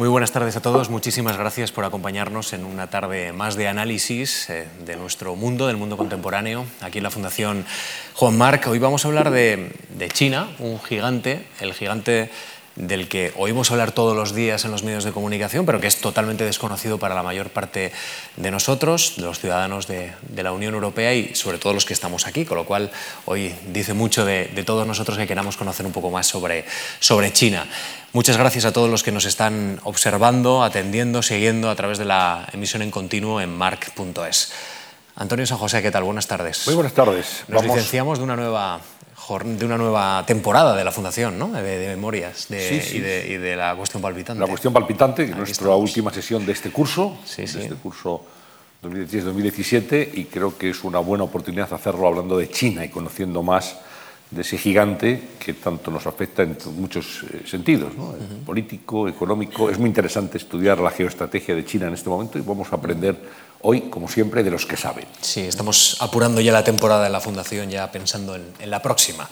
Muy buenas tardes a todos. Muchísimas gracias por acompañarnos en una tarde más de análisis eh, de nuestro mundo, del mundo contemporáneo, aquí en la Fundación Juan Marc. Hoy vamos a hablar de, China, un gigante, el gigante del que oímos hablar todos los días en los medios de comunicación, pero que es totalmente desconocido para la mayor parte de nosotros, de los ciudadanos de, la Unión Europea y sobre todo los que estamos aquí, con lo cual hoy dice mucho de, todos nosotros que queramos conocer un poco más sobre China. Muchas gracias a todos los que nos están observando, atendiendo, siguiendo a través de la emisión en continuo en marc.es. Antonio San José, ¿qué tal? Buenas tardes. Muy buenas tardes. Nos licenciamos de una nueva de una nueva temporada de la Fundación, ¿no? de, memorias Y, de, la cuestión palpitante. La cuestión palpitante, nuestra última sesión de este curso, de este curso 2016-2017, y creo que es una buena oportunidad hacerlo hablando de China y conociendo más de ese gigante que tanto nos afecta en muchos eh, sentidos, ¿no? político, económico. Es muy interesante estudiar la geoestrategia de China en este momento y vamos a aprender hoy, como siempre, de los que saben. Sí, estamos apurando ya la temporada de la Fundación, ya pensando en, en la próxima.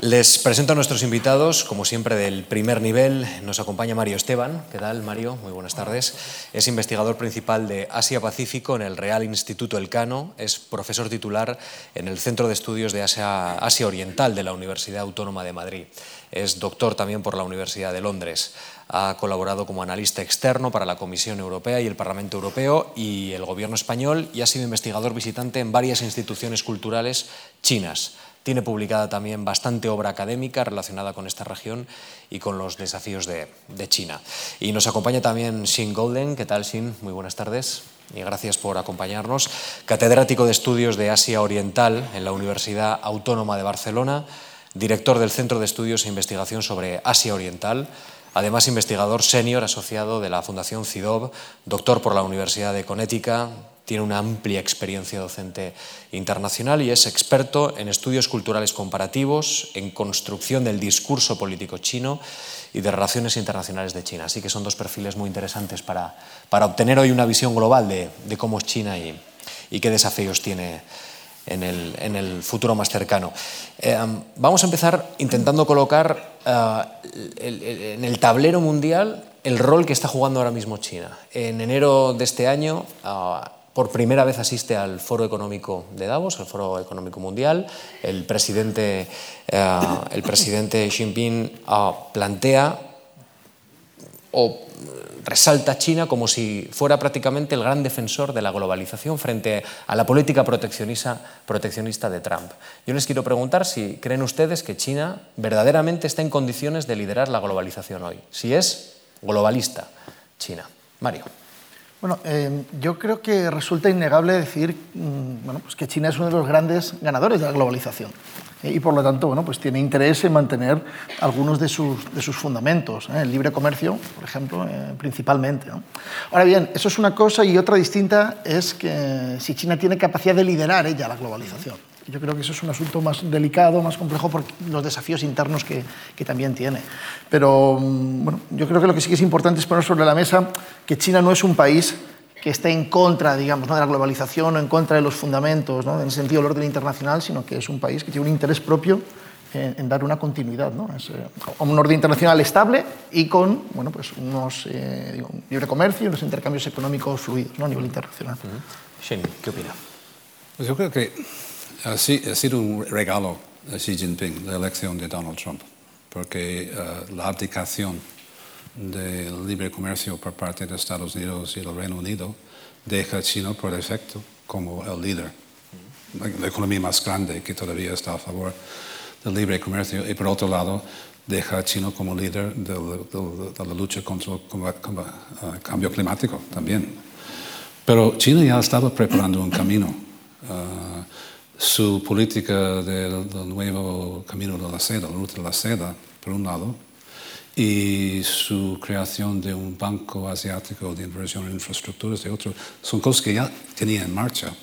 Les presento a nuestros invitados, como siempre, del primer nivel. Nos acompaña Mario Esteban. ¿Qué tal, Mario? Muy buenas tardes. Es investigador principal de Asia-Pacífico en el Real Instituto Elcano. Es profesor titular en el Centro de Estudios de Asia, Asia Oriental de la Universidad Autónoma de Madrid. Es doctor también por la Universidad de Londres. Ha colaborado como analista externo para la Comisión Europea y el Parlamento Europeo y el Gobierno español y ha sido investigador visitante en varias instituciones culturales chinas. Tiene publicada también bastante obra académica relacionada con esta región y con los desafíos de, China. Y nos acompaña también Xin Golden. ¿Qué tal, Xin? Muy buenas tardes y gracias por acompañarnos. Catedrático de Estudios de Asia Oriental en la Universidad Autónoma de Barcelona, director del Centro de Estudios e Investigación sobre Asia Oriental, además investigador senior asociado de la Fundación CIDOB, doctor por la Universidad de Connecticut, tiene una amplia experiencia docente internacional y es experto en estudios culturales comparativos, en construcción del discurso político chino y de relaciones internacionales de China. Así que son dos perfiles muy interesantes para, para obtener hoy una visión global de, cómo es China y, y, qué desafíos tiene en el, futuro más cercano. Eh, vamos a empezar intentando colocar eh, en el tablero mundial el rol que está jugando ahora mismo China. En enero de este año, uh, por primera vez asiste al Foro Económico de Davos, al Foro Económico Mundial. El presidente, eh, el presidente Xi Jinping eh, plantea o resalta a China como si fuera prácticamente el gran defensor de la globalización frente a la política proteccionista, de Trump. Yo les quiero preguntar si creen ustedes que China verdaderamente está en condiciones de liderar la globalización hoy, si es globalista China. Mario. Bueno, eh, yo creo que resulta innegable decir mm, bueno, pues que China es uno de los grandes ganadores de la globalización eh, y por lo tanto bueno, pues tiene interés en mantener algunos de sus, de sus fundamentos, ¿eh? el libre comercio, por ejemplo, principalmente. Ahora bien, eso es una cosa y otra distinta es que si China tiene capacidad de liderar ella la globalización. Yo creo que eso es un asunto más delicado, más complejo por los desafíos internos que, que también tiene. Pero mm, bueno, yo creo que lo que sí que es importante es poner sobre la mesa que China no es un país que esté en contra, digamos, ¿no? de la globalización o en contra de los fundamentos, ¿no? en el sentido del orden internacional, sino que es un país que tiene un interés propio en, dar una continuidad ¿no? es, eh, un orden internacional estable y con bueno, pues unos eh, digo, libre comercio y unos intercambios económicos fluidos ¿no? a nivel internacional. Uh ¿qué opina? Pues yo creo que ha sido un regalo a Xi Jinping la elección de Donald Trump, porque uh, la abdicación del libre comercio por parte de Estados Unidos y el Reino Unido deja a China por defecto como el líder, la economía más grande que todavía está a favor del libre comercio, y por otro lado deja a China como líder de, la lucha contra el uh, cambio climático también. Pero China ya ha estado preparando un camino. Uh, su política del, nuevo camino de la seda, la ruta de la seda, por un lado, y su creación de un banco asiático de inversión en infraestructuras de otro, son cosas que ya tenía en marcha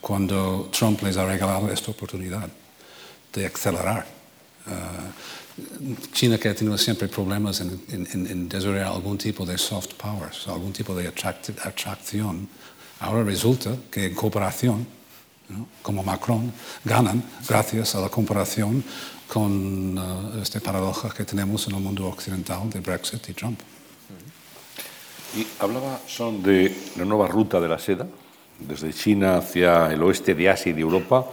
cuando Trump les ha regalado esta oportunidad de acelerar. Uh, China que ha tenido siempre problemas en, desarrollar algún tipo de soft power, algún tipo de atracción, ahora resulta que en cooperación como Macron, ganan gracias a la comparación con uh, esta paradoja que tenemos en el mundo occidental de Brexit y Trump. Y hablaba son de la nueva ruta de la seda, desde China hacia el oeste de Asia y de Europa.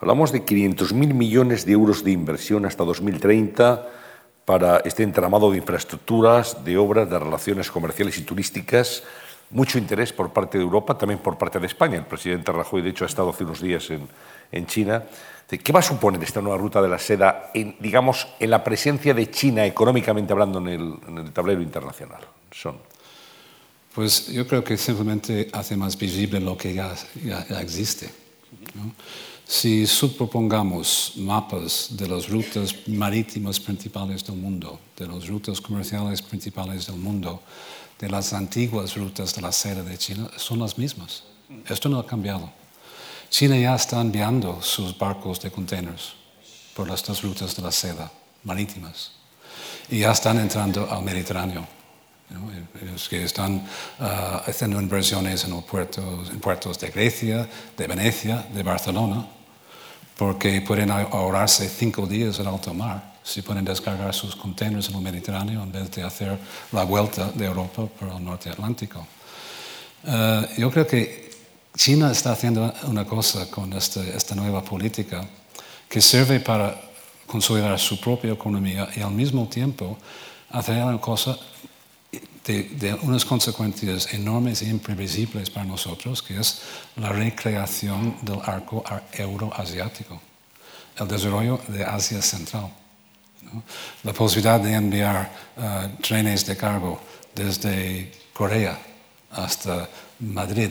Hablamos de 500.000 millones de euros de inversión hasta 2030 para este entramado de infraestructuras, de obras, de relaciones comerciales y turísticas. Mucho interés por parte de Europa, también por parte de España. El presidente Rajoy, de hecho, ha estado hace unos días en, en China. ¿Qué va a suponer esta nueva ruta de la seda, en, digamos, en la presencia de China económicamente hablando en el, en el tablero internacional? Son. Pues yo creo que simplemente hace más visible lo que ya, ya, ya existe. ¿no? Si subpropongamos mapas de las rutas marítimas principales del mundo, de las rutas comerciales principales del mundo, de las antiguas rutas de la seda de China, son las mismas. Esto no ha cambiado. China ya está enviando sus barcos de containers por estas rutas de la seda marítimas y ya están entrando al Mediterráneo es que están uh, haciendo inversiones en, puertos, en puertos de Grecia, de Venecia, de Barcelona, porque pueden ahorrarse cinco días en alto mar si pueden descargar sus contenedores en el Mediterráneo en vez de hacer la vuelta de Europa por el norte atlántico. Uh, yo creo que China está haciendo una cosa con este, esta nueva política que sirve para consolidar su propia economía y al mismo tiempo hacer una cosa de, unas consecuencias enormes e imprevisibles para nosotros, que es la recreación del arco euroasiático, el desarrollo de Asia Central. La posibilidad de enviar uh, trenes de cargo desde Corea hasta Madrid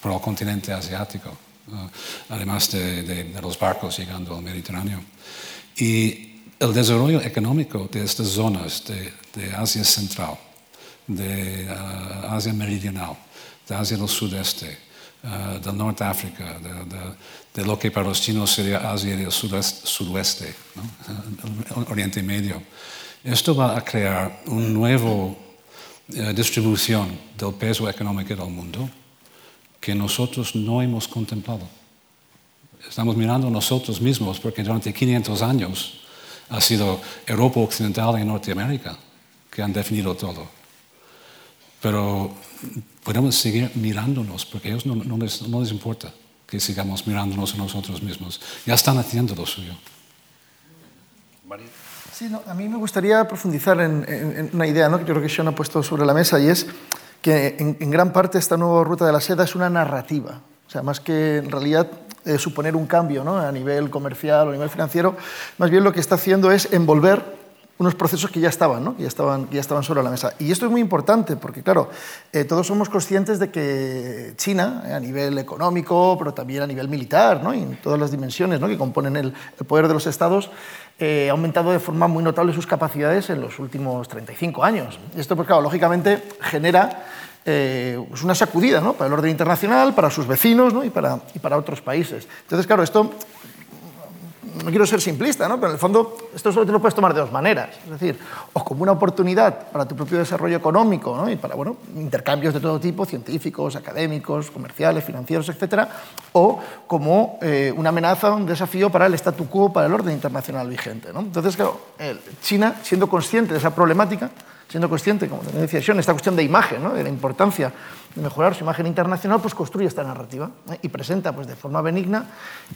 por el continente asiático, uh, además de, de, de, los barcos llegando al Mediterráneo. Y el desarrollo económico de estas zonas de, Asia Central, de uh, Asia Meridional, de Asia del Sudeste, uh, del Norte de África, de, lo que para los chinos sería Asia del Sudeste. Oriente Medio. Esto va a crear una nueva uh, distribución del peso económico del mundo que nosotros no hemos contemplado. Estamos mirando nosotros mismos porque durante 500 años ha sido Europa Occidental y Norteamérica que han definido todo. Pero podemos seguir mirándonos porque a ellos no, no, les, no, les, importa que sigamos mirándonos a nosotros mismos. Ya están haciendo lo suyo. Sí, no, a mí me gustaría profundizar en, una idea ¿no? que yo creo que Sean ha puesto sobre la mesa y es que en, en gran parte esta nueva ruta de la seda es una narrativa. O sea, más que en realidad eh, suponer un cambio ¿no? a nivel comercial o a nivel financiero, más bien lo que está haciendo es envolver unos procesos que ya estaban, ¿no? que, ya estaban, que ya estaban sobre la mesa. Y esto es muy importante porque, claro, eh, todos somos conscientes de que China, eh, a nivel económico, pero también a nivel militar, ¿no? y en todas las dimensiones ¿no? que componen el, el, poder de los estados, eh, ha aumentado de forma muy notable sus capacidades en los últimos 35 años. Esto, pues claro, lógicamente genera eh, es una sacudida ¿no? para el orden internacional, para sus vecinos ¿no? y, para, y, para, otros países. Entonces, claro, esto no quiero ser simplista, ¿no? pero en el fondo esto solo te lo puedes tomar de dos maneras. Es decir, o como una oportunidad para tu propio desarrollo económico ¿no? y para bueno, intercambios de todo tipo, científicos, académicos, comerciales, financieros, etcétera, o como eh, una amenaza, un desafío para el statu quo, para el orden internacional vigente. ¿no? Entonces, claro, China, siendo consciente de esa problemática, siendo consciente, como también decía Sean, esta cuestión de imagen, ¿no? de la importancia de mejorar su imagen internacional, pues construye esta narrativa ¿eh? y presenta pues, de forma benigna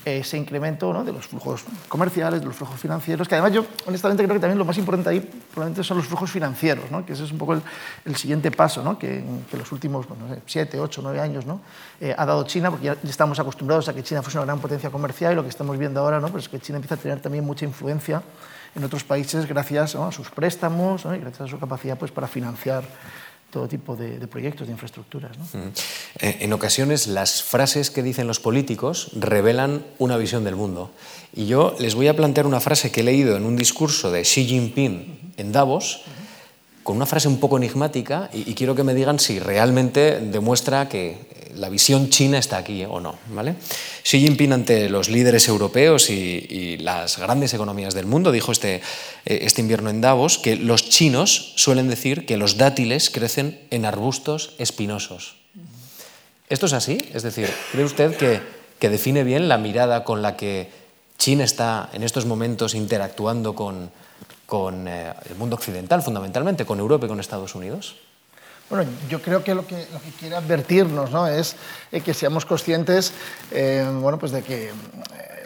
ese incremento ¿no? de los flujos comerciales, de los flujos financieros, que además yo honestamente creo que también lo más importante ahí probablemente son los flujos financieros, ¿no? que ese es un poco el, siguiente paso que, que los últimos bueno, siete, ocho, nueve años ¿no? eh, ha dado China, porque ya estamos acostumbrados a que China fuese una gran potencia comercial y lo que estamos viendo ahora ¿no? pues es que China empieza a tener también mucha influencia en otros países gracias ¿no? a sus préstamos ¿no? y gracias a su capacidad pues, para financiar todo tipo de, de proyectos, de infraestructuras. ¿no? Mm. En ocasiones las frases que dicen los políticos revelan una visión del mundo. Y yo les voy a plantear una frase que he leído en un discurso de Xi Jinping en Davos, con una frase un poco enigmática, y, quiero que me digan si realmente demuestra que la visión china está aquí o no. ¿vale? Xi Jinping ante los líderes europeos y, las grandes economías del mundo dijo este, este, invierno en Davos que los chinos suelen decir que los dátiles crecen en arbustos espinosos. ¿Esto es así? Es decir, ¿cree usted que, que define bien la mirada con la que China está en estos momentos interactuando con, con eh, el mundo occidental, fundamentalmente, con Europa y con Estados Unidos? Bueno, yo creo que lo que, lo que quiere advertirnos ¿no? es eh, que seamos conscientes eh, bueno, pues de que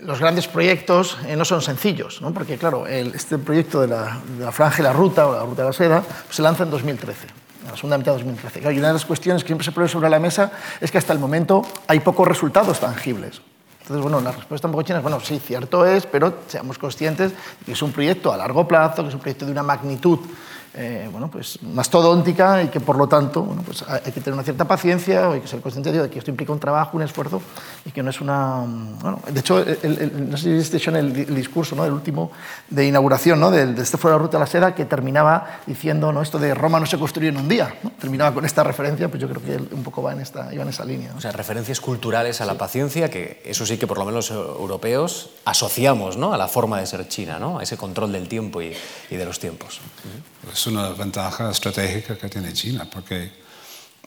los grandes proyectos no son sencillos, ¿no? porque claro, el, este proyecto de la, de la, franja y la ruta, o la ruta de la seda, pues se lanza en 2013 en la segunda mitad de 2013. y una de las cuestiones que siempre se pone sobre la mesa es que hasta el momento hay pocos resultados tangibles. Entonces, bueno, la respuesta un poco china es, bueno, sí, cierto es, pero seamos conscientes de que es un proyecto a largo plazo, que es un proyecto de una magnitud eh, bueno, pues, mastodóntica y que por lo tanto bueno, pues hay que tener una cierta paciencia, hay que ser consciente de que esto implica un trabajo, un esfuerzo y que no es una... Bueno, de hecho, el, no sé si viste en el, discurso ¿no? del último de inauguración ¿no? de, de este fue la Ruta de la Seda que terminaba diciendo ¿no? esto de Roma no se construyó en un día. ¿no? Terminaba con esta referencia, pues yo creo que un poco va en esta, iba en esa línea. O sea, referencias culturales a la paciencia que eso sí que por lo menos europeos asociamos ¿no? a la forma de ser China, ¿no? a ese control del tiempo y, y de los tiempos. Es una ventaja estratégica que tiene China, porque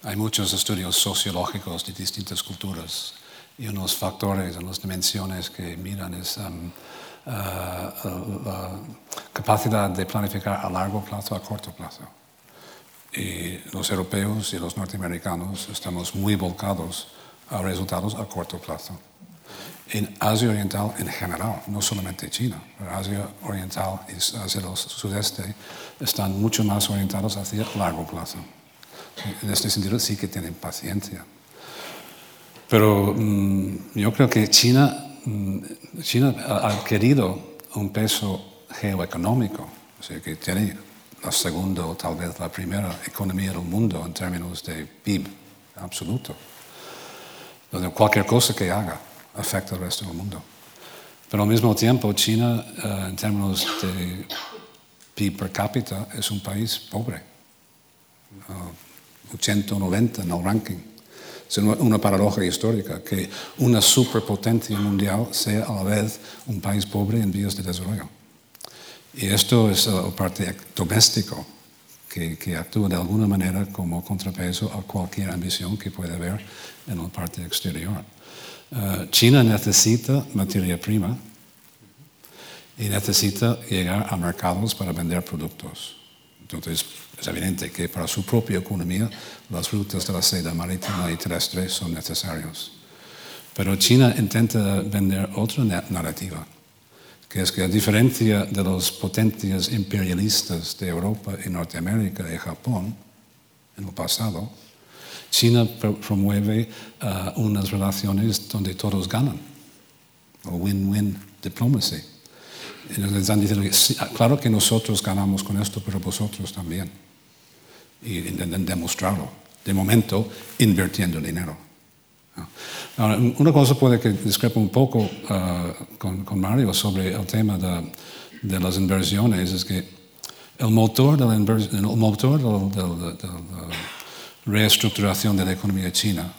hay muchos estudios sociológicos de distintas culturas y unos factores, unas dimensiones que miran es um, uh, la capacidad de planificar a largo plazo, a corto plazo. Y los europeos y los norteamericanos estamos muy volcados a resultados a corto plazo en Asia Oriental en general, no solamente China, Asia Oriental y hacia el sudeste están mucho más orientados hacia largo plazo. En este sentido sí que tienen paciencia. Pero mm, yo creo que China, mm, China ha adquirido un peso geoeconómico, o sea, que tiene la segunda o tal vez la primera economía del mundo en términos de PIB absoluto. Donde cualquier cosa que haga afecta al resto del mundo. Pero al mismo tiempo, China, eh, en términos de PIB per cápita, es un país pobre. 80 o 90 en el ranking. Es una paradoja histórica que una superpotencia mundial sea a la vez un país pobre en vías de desarrollo. Y esto es la parte doméstico que, que, actúa de alguna manera como contrapeso a cualquier ambición que pueda haber en la parte exterior. Eh, China necesita materia prima y necesita llegar a mercados para vender productos. Entonces, es evidente que para su propia economía las rutas de la seda marítima y terrestre son necesarios. Pero China intenta vender otra narrativa, que es que a diferencia de las potencias imperialistas de Europa y Norteamérica y Japón en el pasado, China promueve uh, unas relaciones donde todos ganan, o win-win diplomacy. están diciendo ah, claro que nosotros ganamos con esto, pero vosotros también. Y intentan demostrarlo. De momento, invirtiendo dinero. Ahora, una cosa puede que discrepa un poco uh, con, con, Mario sobre el tema de, de, las inversiones, es que el motor de la inversión, el motor del, del, del reestructuración de la economía china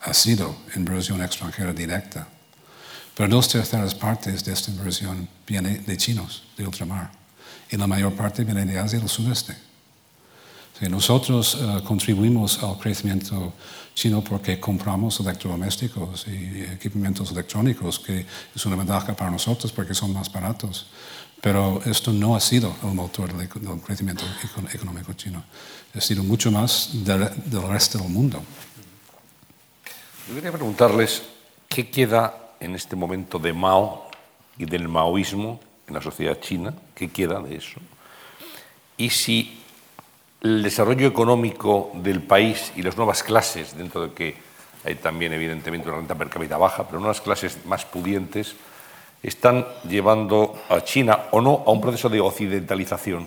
ha sido inversión extranjera directa. Pero dos terceras partes de esta inversión viene de chinos, de ultramar, y la mayor parte viene de Asia del sudeste. nosotros eh, contribuimos al crecimiento chino porque compramos electrodomésticos y equipamientos electrónicos, que es una ventaja para nosotros porque son más baratos. Pero esto no ha sido el motor del crecimiento económico chino. Ha sido mucho más del, resto del mundo. Yo quería preguntarles qué queda en este momento de Mao y del maoísmo en la sociedad china, qué queda de eso, y si el desarrollo económico del país y las nuevas clases, dentro de que hay también evidentemente una renta per cápita baja, pero nuevas clases más pudientes, están llevando a China o no a un proceso de occidentalización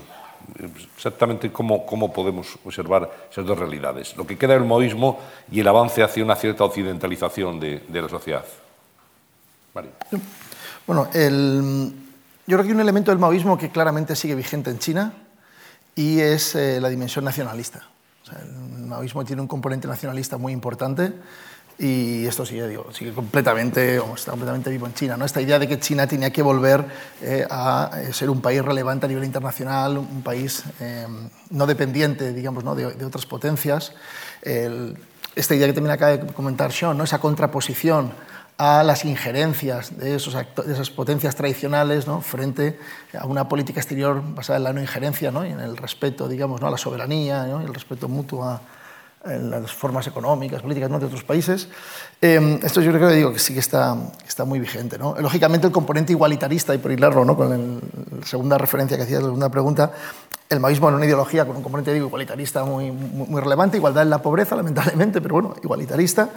exactamente cómo, podemos observar esas dos realidades, lo que queda del maoísmo y el avance hacia una cierta occidentalización de, la sociedad. Mario. Bueno, yo creo que hay un elemento del maoísmo que claramente sigue vigente en China y es eh, la dimensión nacionalista. El maoísmo tiene un componente nacionalista muy importante y esto sigue, digo, sigue completamente, está completamente vivo en China. ¿no? Esta idea de que China tenía que volver eh, a eh, ser un país relevante a nivel internacional, un país eh, no dependiente digamos, ¿no? de, otras potencias. esta idea que también acaba de comentar Sean, ¿no? esa contraposición a las injerencias de, esos de esas potencias tradicionales ¿no? frente a una política exterior basada en la no injerencia ¿no? y en el respeto digamos, ¿no? a la soberanía y el respeto mutuo a, en las formas económicas, políticas ¿no? de otros países. Eh, esto yo creo que digo que sí que está, está muy vigente. ¿no? Lógicamente el componente igualitarista, y por hilarlo ¿no? con la segunda referencia que hacía, la segunda pregunta, el maoísmo es una ideología con un componente digo, igualitarista muy, muy, relevante, igualdad en la pobreza, lamentablemente, pero bueno, igualitarista.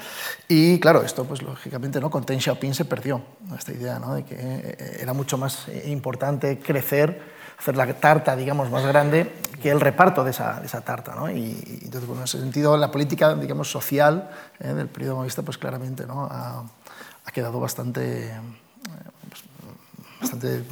Y claro, esto pues lógicamente ¿no? con Deng Xiaoping se perdió esta idea ¿no? de que era mucho más importante crecer hacer la tarta, digamos, más grande que el reparto de esa, de esa tarta. ¿no? Y, entonces, bueno, en ese sentido, la política, digamos, social eh, del periodo maoísta, pues claramente ¿no? ha, quedado bastante, eh, pues, bastante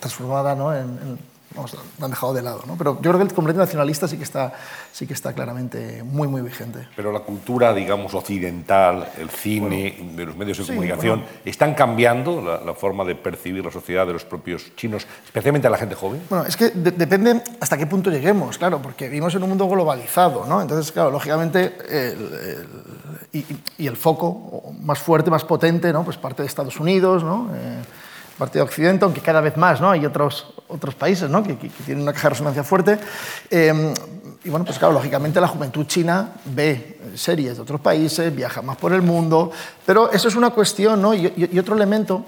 transformada ¿no? en vamos, lo han dejado de lado. ¿no? Pero yo creo que el componente nacionalista sí que, está, sí que está claramente muy, muy vigente. Pero la cultura, digamos, occidental, el cine, bueno, de los medios de sí, comunicación, bueno. ¿están cambiando la, la, forma de percibir la sociedad de los propios chinos, especialmente a la gente joven? Bueno, es que de depende hasta qué punto lleguemos, claro, porque vivimos en un mundo globalizado, ¿no? Entonces, claro, lógicamente, el, el, y, y, el foco más fuerte, más potente, ¿no? Pues parte de Estados Unidos, ¿no? Eh, parte de Occidente, aunque cada vez más, ¿no? Hay otros, otros países, ¿no? Que, tienen una caja de resonancia fuerte. Eh, y bueno, pues claro, lógicamente la juventud china ve series de otros países, viaja más por el mundo, pero eso es una cuestión, ¿no? Y, y, otro elemento,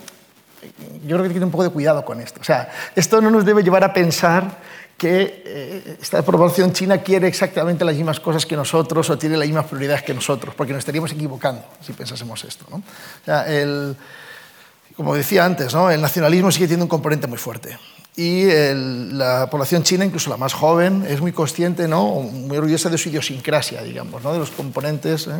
yo creo que tiene un poco de cuidado con esto. O sea, esto no nos debe llevar a pensar que eh, esta población china quiere exactamente las mismas cosas que nosotros o tiene las mismas prioridades que nosotros, porque nos estaríamos equivocando si pensásemos esto. ¿no? O sea, el, como decía antes, el nacionalismo sigue teniendo un componente muy fuerte. Y la población china, incluso la más joven, es muy consciente, ¿no? muy orgullosa de su idiosincrasia, digamos, ¿no? de los componentes eh,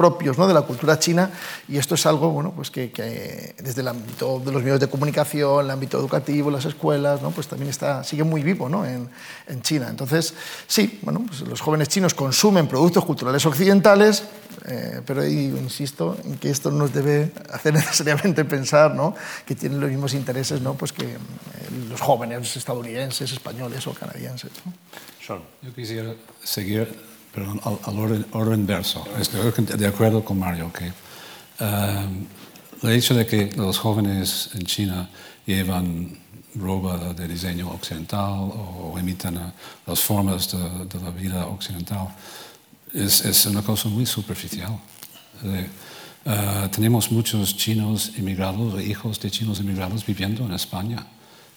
propios ¿no? de la cultura china. Y esto es algo bueno, pues que, que, desde el ámbito de los medios de comunicación, el ámbito educativo, las escuelas, ¿no? pues también está, sigue muy vivo ¿no? en, en China. Entonces, sí, bueno, pues los jóvenes chinos consumen productos culturales occidentales, eh, pero ahí insisto en que esto nos debe hacer necesariamente pensar ¿no? que tienen los mismos intereses ¿no? pues que eh, los jóvenes estadounidenses, españoles o canadienses. ¿no? Sean. Yo quisiera seguir pero al, orden, orden, inverso. Estoy de acuerdo con Mario que um, el hecho de que los jóvenes en China llevan ropa de diseño occidental o imitan las formas de, la vida occidental es, una cosa muy superficial. Uh, tenemos muchos chinos inmigrados, hijos de chinos inmigrados viviendo en España.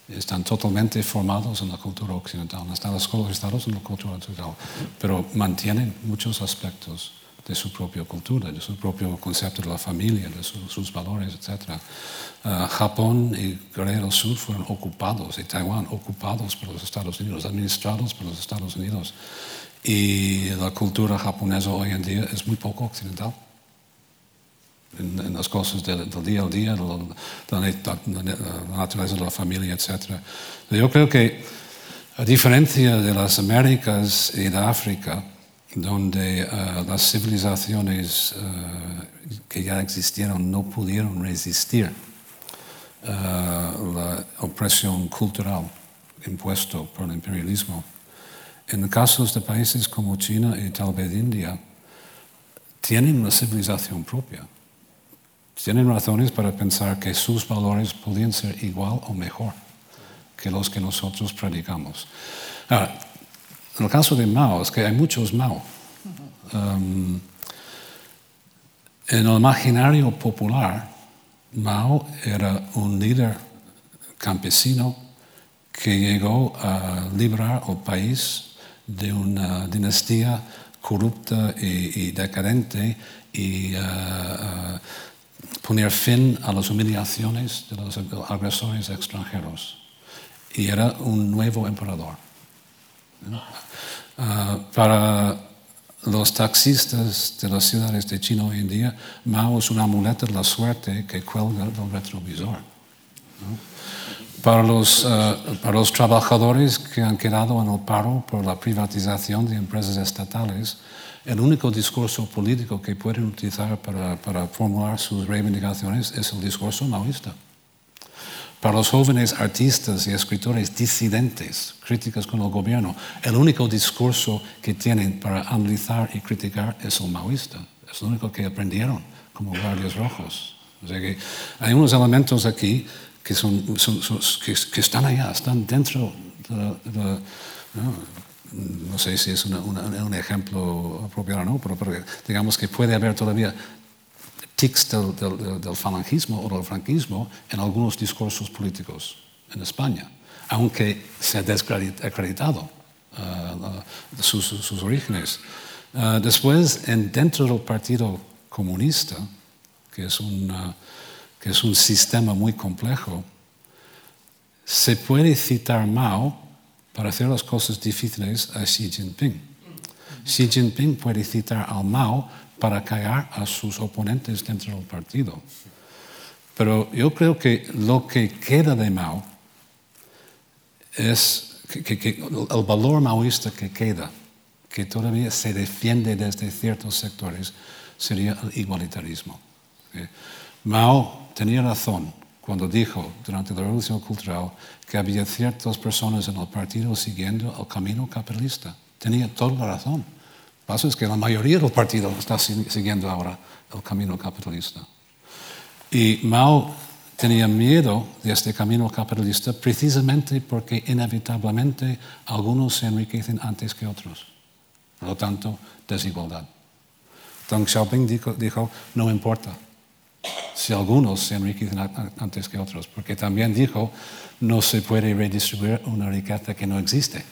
Están totalmente formados en la cultura occidental, están escolarizados en la cultura occidental, pero mantienen muchos aspectos de su propia cultura, de su propio concepto de la familia, de su, sus valores, etc. Uh, Japón y Corea del Sur fueron ocupados, y Taiwán ocupados por los Estados Unidos, administrados por los Estados Unidos. Y la cultura japonesa hoy en día es muy poco occidental. En, en las cosas del, del, día al día, la, naturaleza de la familia, etc. Yo creo que, a diferencia de las Américas y de África, donde uh, las civilizaciones uh, que ya existieron no pudieron resistir uh, la opresión cultural impuesta por el imperialismo, en casos de países como China y tal vez India, tienen una civilización propia. Tienen razones para pensar que sus valores podrían ser igual o mejor que los que nosotros predicamos. Ahora, en el caso de Mao, es que hay muchos Mao. Um, en el imaginario popular, Mao era un líder campesino que llegó a liberar al país de una dinastía corrupta y, y decadente y uh, uh, poner fin a las humillaciones de los agresores extranjeros. Y era un nuevo emperador. Uh, para los taxistas de las ciudades de China hoy en día, Mao es un amuleto de la suerte que cuelga del retrovisor. ¿no? Para los, uh, para los trabajadores que han quedado en el paro por la privatización de empresas estatales, el único discurso político que pueden utilizar para, formular sus reivindicaciones es el discurso maoísta. Para los jóvenes artistas y escritores disidentes, críticas con el gobierno, el único discurso que tienen para analizar y criticar es el maoísta. Es lo único que aprendieron como guardias rojos. O sea que hay unos elementos aquí que, son, que, están allá, están dentro de, de. No sé si es un ejemplo apropiado o no, pero, digamos que puede haber todavía tics del, falangismo o del franquismo en algunos discursos políticos en España, aunque se ha desacreditado uh, sus, sus, orígenes. Uh, después, en, dentro del Partido Comunista, que es, que es un sistema muy complejo, se puede citar Mao para hacer las cosas difíciles a Xi Jinping. Xi Jinping puede citar a Mao para callar a sus oponentes dentro del partido. Pero yo creo que lo que queda de Mao es que, el valor maoísta que queda, que todavía se defiende desde ciertos sectores, sería el igualitarismo. Mao tenía razón cuando dijo durante la Revolución Cultural que había ciertas personas en el partido siguiendo el camino capitalista. Tenía toda la razón. Lo que pasa es que la mayoría del partido está siguiendo ahora el camino capitalista. Y Mao tenía miedo de este camino capitalista precisamente porque inevitablemente algunos se enriquecen antes que otros. Por lo tanto, desigualdad. Deng Xiaoping dijo, dijo no importa, si algunos se enriquecen antes que otros, porque también dijo, no se puede redistribuir una riqueza que no existe.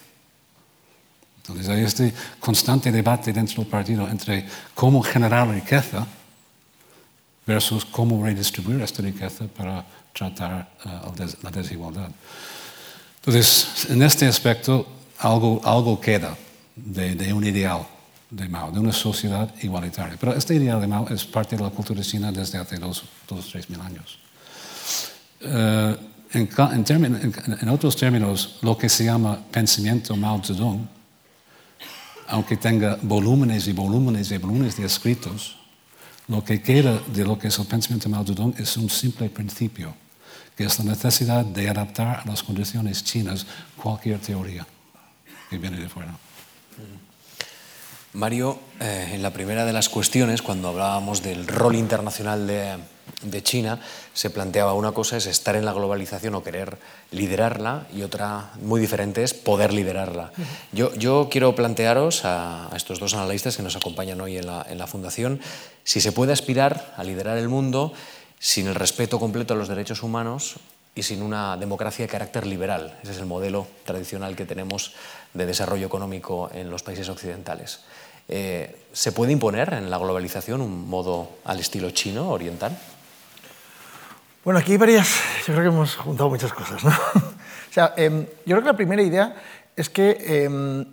Entonces hay este constante debate dentro del partido entre cómo generar riqueza versus cómo redistribuir esta riqueza para tratar uh, la desigualdad. Entonces, en este aspecto, algo, algo queda de un ideal de Mao, de una sociedad igualitaria. Pero este ideal de Mao es parte de la cultura china desde hace dos o tres mil años. En, en, en, otros términos, lo que se llama pensamiento Mao Zedong, aunque tenga volúmenes y volúmenes y volúmenes de escritos, lo que queda de lo que es el pensamiento Mao Zedong es un simple principio, que es la necesidad de adaptar a las condiciones chinas cualquier teoría que viene de fuera. Mario, eh, en la primera de las cuestiones, cuando hablábamos del rol internacional de, China, se planteaba una cosa es estar en la globalización o querer liderarla y otra muy diferente es poder liderarla. Yo, yo quiero plantearos a, estos dos analistas que nos acompañan hoy en la, en la Fundación si se puede aspirar a liderar el mundo sin el respeto completo a los derechos humanos y sin una democracia de carácter liberal. Ese es el modelo tradicional que tenemos de desarrollo económico en los países occidentales. Eh, ¿Se puede imponer en la globalización un modo al estilo chino, oriental? Bueno, aquí hay varias, yo creo que hemos juntado muchas cosas. ¿no? o sea, em, yo creo que la primera idea es que em,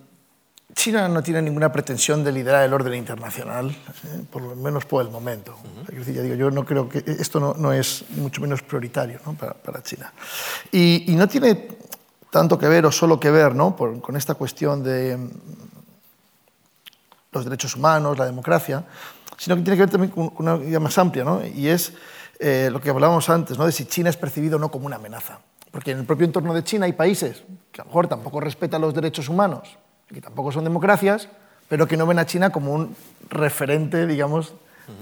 China no tiene ninguna pretensión de liderar el orden internacional, ¿eh? por lo menos por el momento. digo, yo no creo que esto no, es mucho menos prioritario para, China. Y, y, no tiene tanto que ver o solo que ver ¿no? con esta cuestión de los derechos humanos, la democracia, sino que tiene que ver también con una idea más amplia, ¿no? y es eh, lo que hablábamos antes, ¿no? de si China es percibido o no como una amenaza. Porque en el propio entorno de China hay países que a lo mejor tampoco respetan los derechos humanos, que tampoco son democracias, pero que no ven a China como un referente, digamos,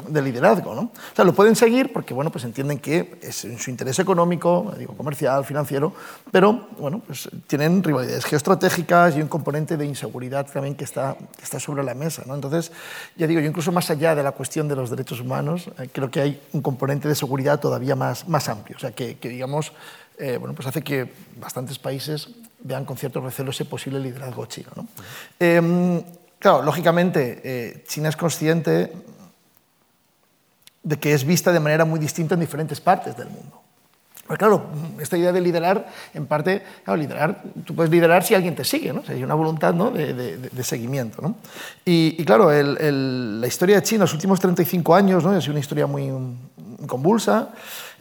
de liderazgo. ¿no? O sea, lo pueden seguir porque bueno, pues entienden que es en su interés económico, digo, comercial, financiero, pero bueno, pues tienen rivalidades geoestratégicas y un componente de inseguridad también que está, que está sobre la mesa. ¿no? Entonces, ya digo, yo incluso más allá de la cuestión de los derechos humanos, eh, creo que hay un componente de seguridad todavía más, más amplio, o sea, que, que digamos, eh, bueno, pues hace que bastantes países vean con cierto recelo ese posible liderazgo chino. ¿no? Eh, claro, lógicamente, eh, China es consciente de que es vista de manera muy distinta en diferentes partes del mundo. Claro, esta idea de liderar, en parte, claro, liderar, tú puedes liderar si alguien te sigue, ¿no? hay una voluntad ¿no? de, seguimiento. ¿no? Y, claro, la historia de China, los últimos 35 años, ¿no? ha sido una historia muy convulsa,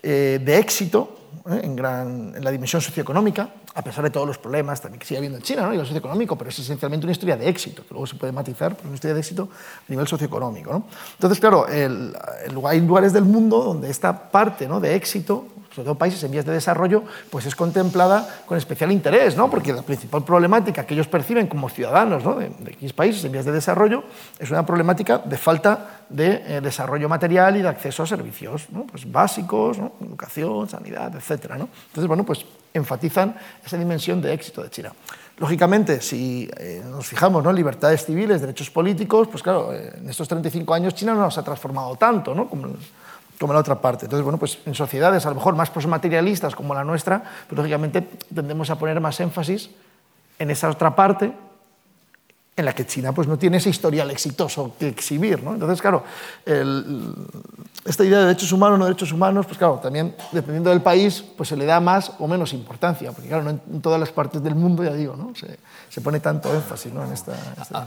eh, de éxito, ¿eh? en, la dimensión socioeconómica, a pesar de todos los problemas también que sigue habiendo en China, ¿no? y lo socioeconómico, pero es esencialmente una historia de éxito, que luego se puede matizar, pero una historia de éxito a nivel socioeconómico. ¿no? Entonces, claro, el, hay lugares del mundo donde esta parte ¿no? de éxito sobre todo países en vías de desarrollo, pues es contemplada con especial interés, ¿no? porque la principal problemática que ellos perciben como ciudadanos ¿no? de, X países en vías de desarrollo es una problemática de falta de eh, desarrollo material y de acceso a servicios pues básicos, educación, sanidad, etc. Entonces, bueno, pues enfatizan esa dimensión de éxito de China. Lógicamente, si eh, nos fijamos en libertades civiles, derechos políticos, pues claro, eh, en estos 35 años China no se ha transformado tanto ¿no? Como la otra parte. Entonces, bueno, pues en sociedades a lo mejor más postmaterialistas como la nuestra, pues lógicamente tendemos a poner más énfasis en esa otra parte en la que China pues, no tiene ese historial exitoso que exhibir. ¿no? Entonces, claro, esta idea de derechos humanos, no derechos humanos, pues claro, también dependiendo del país, pues se le da más o menos importancia, porque claro, no en, todas las partes del mundo, ya digo, ¿no? se, se pone tanto énfasis ¿no? en esta,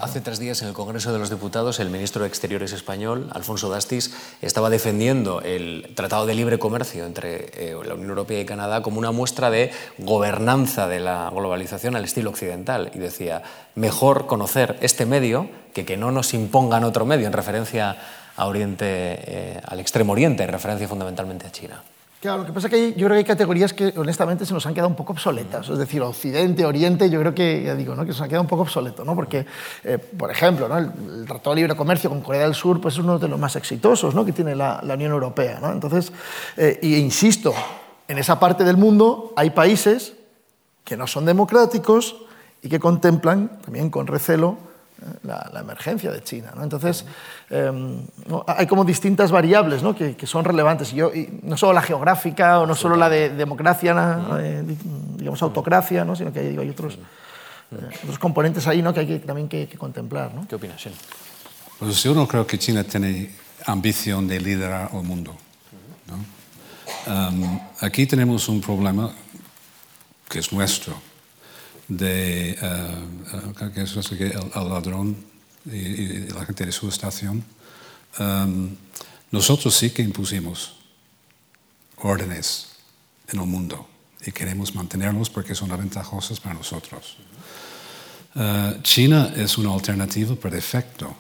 Hace tres días en el Congreso de los Diputados, el ministro de Exteriores español, Alfonso Dastis, estaba defendiendo el Tratado de Libre Comercio entre eh, la Unión Europea y Canadá como una muestra de gobernanza de la globalización al estilo occidental, y decía, mejor conocer este medio que que no nos impongan otro medio en referencia a Oriente, eh, al Extremo Oriente, en referencia fundamentalmente a China. Claro, lo que pasa es que yo creo que hay categorías que honestamente se nos han quedado un poco obsoletas. Es decir, Occidente, Oriente, yo creo que, ya digo, ¿no? que se nos ha quedado un poco obsoleto. ¿no? Porque, eh, por ejemplo, ¿no? el, Tratado de Libre Comercio con Corea del Sur pues, es uno de los más exitosos ¿no? que tiene la, la Unión Europea. ¿no? Entonces, eh, insisto, en esa parte del mundo hay países que no son democráticos, y que contemplan también con recelo eh, la, emergencia de China. ¿no? Entonces, em, hay como distintas variables ¿no? que, son relevantes, y, yo, no solo la geográfica o no solo la de democracia, digamos autocracia, ¿no? sino que hay, hay otros, eh, otros, componentes ahí ¿no? que hay que, también que, contemplar. ¿no? ¿Qué opinas, Shen? Pues yo no creo que China tiene ambición de liderar el mundo. Um, aquí tenemos un problema que es nuestro de uh, que es que el, el, ladrón y, y, la gente de su estación, um, nosotros sí que impusimos órdenes en el mundo y queremos mantenerlos porque son ventajosos para nosotros. Uh, China es una alternativa por defecto,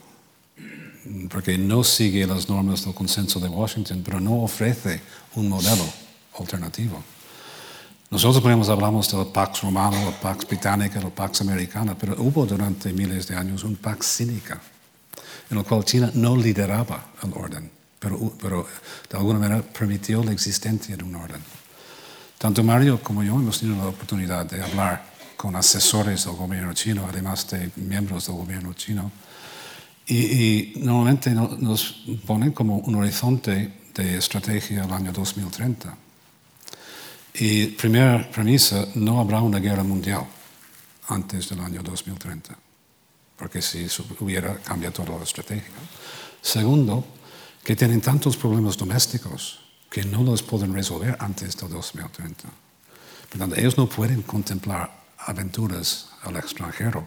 porque no sigue las normas del consenso de Washington, pero no ofrece un modelo alternativo. Nosotros, ejemplo, hablamos del Pax Romano, la Pax Británica, la Pax Americana, pero hubo durante miles de años un Pax Cínica, en el cual China no lideraba el orden, pero, pero de alguna manera permitió la existencia de un orden. Tanto Mario como yo hemos tenido la oportunidad de hablar con asesores del gobierno chino, además de miembros del gobierno chino, y, y normalmente nos ponen como un horizonte de estrategia al año 2030 y primera premisa, no habrá una guerra mundial antes del año 2030, porque si hubiera cambiado toda la estrategia. Segundo, que tienen tantos problemas domésticos que no los pueden resolver antes del 2030. Por tanto, ellos no pueden contemplar aventuras al extranjero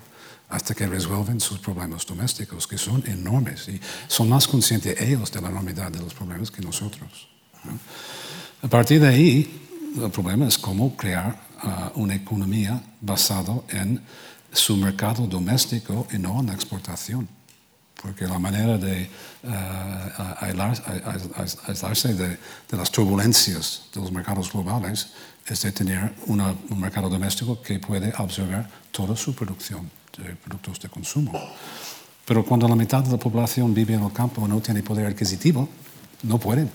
hasta que resuelven sus problemas domésticos, que son enormes y son más conscientes ellos de la enormidad de los problemas que nosotros. A partir de ahí, el problema es cómo crear uh, una economía basada en su mercado doméstico y no en la exportación. Porque la manera de uh, aislarse de, de, las turbulencias de los mercados globales es de tener una, un mercado doméstico que puede absorber toda su producción de productos de consumo. Pero cuando la mitad de la población vive en el campo y no tiene poder adquisitivo, no pueden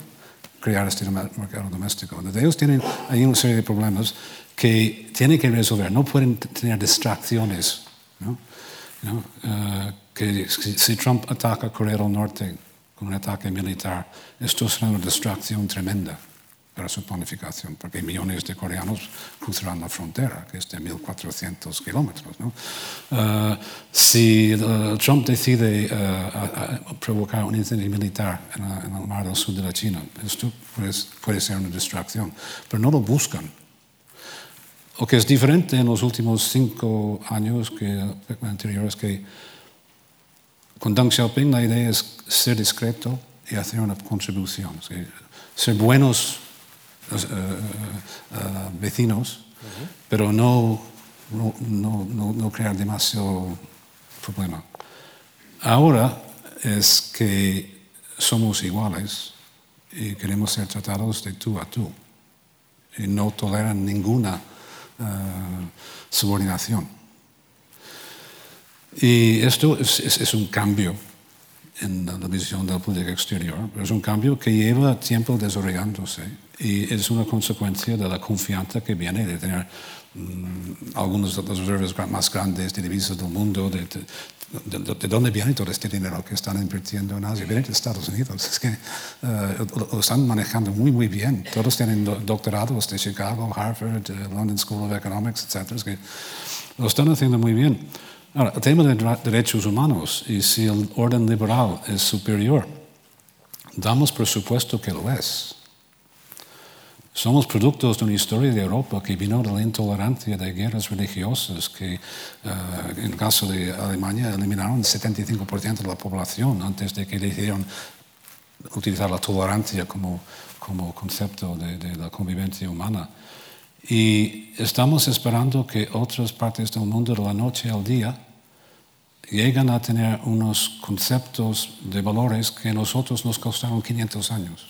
crear este mercado doméstico. ellos tienen ahí una serie de problemas que tienen que resolver. No pueden tener distracciones. Uh, que si Trump ataca Corea del Norte con un ataque militar, esto será una distracción tremenda para su planificación, porque millones de coreanos cruzarán la frontera, que es de 1.400 kilómetros. ¿no? Uh, si uh, Trump decide uh, provocar un incendio militar en, en, el mar del sur de la China, esto puede, puede ser una distracción, pero no lo buscan. Lo que es diferente en los últimos cinco años que anteriores que con Deng Xiaoping la idea es ser discreto y hacer una contribución, ser buenos uh, uh, vecinos, pero no, no, no, no, crear demasiado problema. Ahora es que somos iguales y queremos ser tratados de tú a tú. y no toleran ninguna eh, subordinación. Y esto es, un cambio en la, visión de la política exterior, pero es un cambio que lleva tiempo desarrollándose y es una consecuencia de la confianza que viene de tener mm, algunos de los reservas más grandes de divisas del mundo, de, de, dónde viene todo este dinero que están invirtiendo en Asia? Viene de Estados Unidos. Es que eh, lo, están manejando muy, muy bien. Todos tienen doctorados de Chicago, Harvard, London School of Economics, etc. Es que lo están haciendo muy bien. Ahora, el tema de derechos humanos y si el orden liberal es superior, damos por supuesto que lo es. Somos productos de una historia de Europa que vino de la intolerancia de guerras religiosas que, eh, en el caso de Alemania, eliminaron el 75% de la población antes de que decidieron utilizar la tolerancia como, como concepto de, de la convivencia humana. Y estamos esperando que otras partes del mundo de la noche al día lleguen a tener unos conceptos de valores que a nosotros nos costaron 500 años.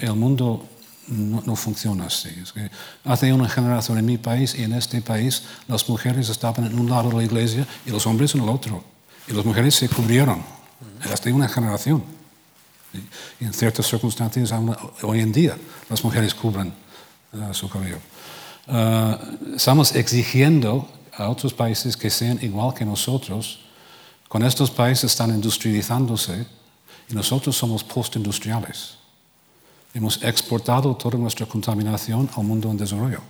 El mundo no, funciona así. hace una generación en mi país y en este país las mujeres estaban en un lado de la iglesia y los hombres en el otro. Y las mujeres se cubrieron. Hasta una generación. Y en ciertas circunstancias hoy en día las mujeres cubren uh, su cabello. Uh, estamos exigiendo a otros países que sean igual que nosotros. Con estos países están industrializándose y nosotros somos postindustriales. Hemos exportado toda nuestra contaminación al mundo en desarrollo.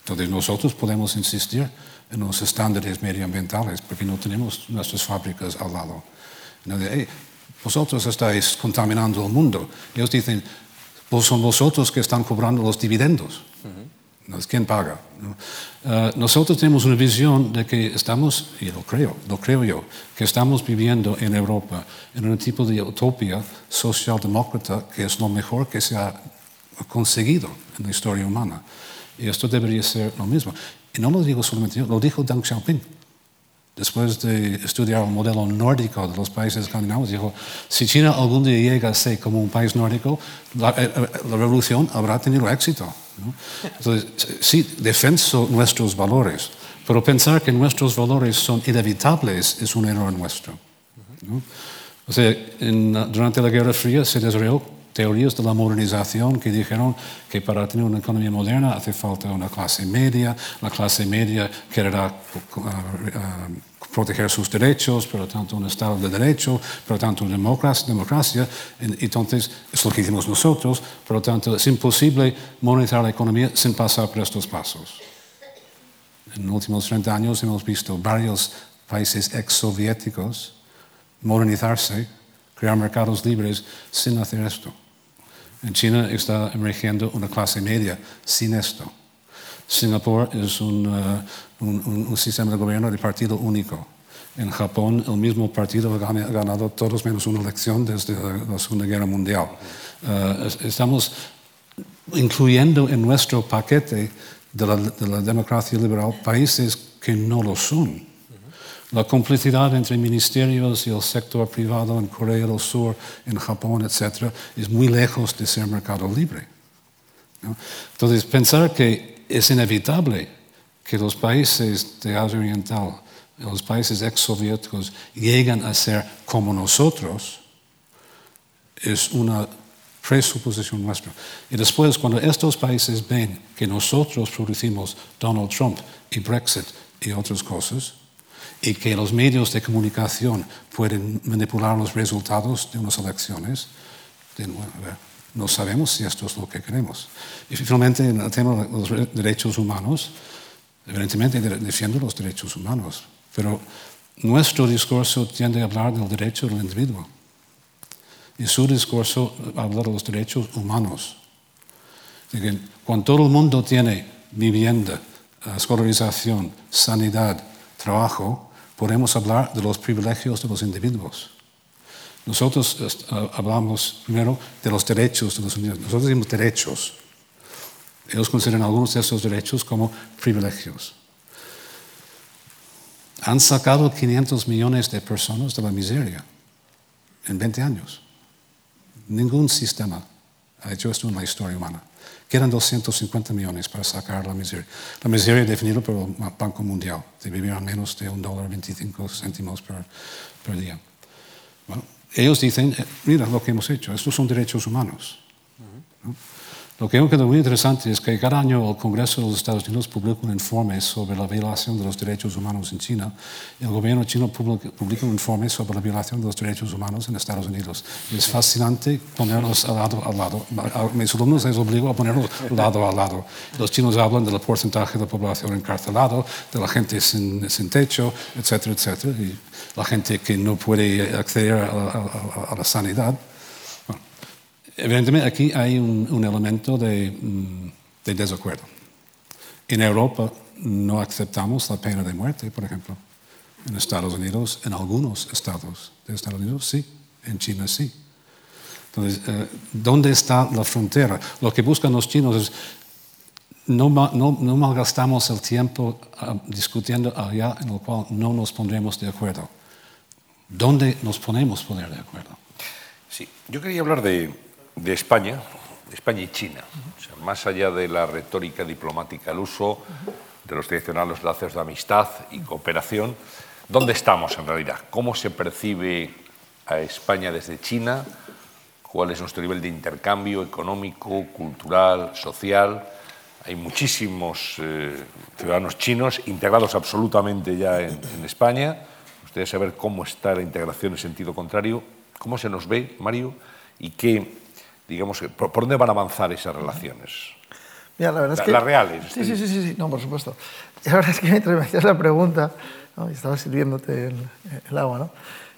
Entonces nosotros podemos insistir en los estándares medioambientales porque no tenemos nuestras fábricas al lado. vosotros estáis contaminando el mundo. Ellos dicen, pues son vosotros que están cobrando los dividendos. ¿Quién paga? Eh, nosotros tenemos una visión de que estamos, y lo creo, lo creo yo, que estamos viviendo en Europa en un tipo de utopía socialdemócrata que es lo mejor que se ha conseguido en la historia humana. Y esto debería ser lo mismo. Y no lo digo solamente yo, lo dijo Deng Xiaoping. Después de estudiar el modelo nórdico de los países escandinavos, dijo, si China algún día llega a ser como un país nórdico, la, eh, eh, la revolución habrá tenido éxito. Entonces, sí, defenso nuestros valores, pero pensar que nuestros valores son inevitables es un error nuestro. O sea, durante la Guerra Fría se desarrolló teorías de la modernización que dijeron que para tener una economía moderna hace falta una clase media, la clase media querrá uh, uh, proteger sus derechos, pero tanto un Estado de Derecho, pero tanto una democracia, democracia. Entonces, es lo que hicimos nosotros, por lo tanto, es imposible monetizar la economía sin pasar por estos pasos. En los últimos 30 años hemos visto varios países ex-soviéticos modernizarse, crear mercados libres sin hacer esto. En China está emergiendo una clase media sin esto. Singapur es un, uh, un, sistema de gobierno de partido único. En Japón el mismo partido ha ganado todos menos una elección desde la Segunda Guerra Mundial. Uh, estamos incluyendo en nuestro paquete de la democracia liberal países que no lo son. La complicidad entre ministerios y el sector privado en Corea del Sur, en Japón, etc., es muy lejos de ser mercado libre. Entonces, pensar que es inevitable que los países de Asia Oriental, los países ex-soviéticos, lleguen a ser como nosotros, es una presuposición nuestra. Y después, cuando estos países ven que nosotros producimos Donald Trump y Brexit y otras cosas, y que los medios de comunicación pueden manipular los resultados de unas elecciones, no sabemos si esto es lo que queremos. Y finalmente, en el tema de los derechos humanos, evidentemente defiendo los derechos humanos, pero nuestro discurso tiende a hablar del derecho del individuo. Y su discurso habla de los derechos humanos. Cuando todo el mundo tiene vivienda, escolarización, sanidad, trabajo, podemos hablar de los privilegios de los individuos. Nosotros eh, hablamos primero de los derechos de los individuos. Nosotros decimos derechos. Ellos consideran algunos de esos derechos como privilegios. Han sacado 500 millones de personas de la miseria en 20 años. Ningún sistema ha hecho esto en la historia humana. Quedan 250 millones para sacar la miseria. La miseria definida por el Banco Mundial, de vivir a menos de un dólar 25 céntimos por, día. Bueno, ellos dicen, eh, mira lo que hemos hecho, estos son derechos humanos. Lo que es muy interesante es que cada año el Congreso de los Estados Unidos publica un informe sobre la violación de los derechos humanos en China y el gobierno chino publica un informe sobre la violación de los derechos humanos en Estados Unidos. Y es fascinante ponerlos al lado a lado. A mis alumnos les obligo a ponerlos lado a lado. Los chinos hablan del porcentaje de la población encarcelada, de la gente sin, sin techo, etcétera, etcétera, y la gente que no puede acceder a la sanidad. Evidentemente aquí hay un, elemento de, mm, de, desacuerdo. En Europa no aceptamos la pena de muerte, por ejemplo. En Estados Unidos, en algunos estados de Estados Unidos sí, en China sí. Entonces, eh, ¿dónde está la frontera? Lo que buscan los chinos es no, no, no malgastamos el tiempo ah, discutiendo allá en el cual no nos pondremos de acuerdo. ¿Dónde nos ponemos poner de acuerdo? Sí, yo quería hablar de, de España, de España y China. más allá de la retórica diplomática, el uso de los tradicionales lazos de amistad y cooperación, ¿dónde estamos en realidad? ¿Cómo se percibe a España desde China? ¿Cuál es nuestro nivel de intercambio económico, cultural, social? Hay muchísimos eh, ciudadanos chinos integrados absolutamente ya en, en España. Ustedes saber cómo está la integración en sentido contrario, cómo se nos ve, Mario, y qué digamos, por, dónde van a avanzar esas relaciones? Mira, la verdad es que... Las reales. Sí, sí, sí, sí, no, por supuesto. Y la verdad es que mientras me hacías la pregunta, ¿no? y estaba sirviéndote el, agua, ¿no?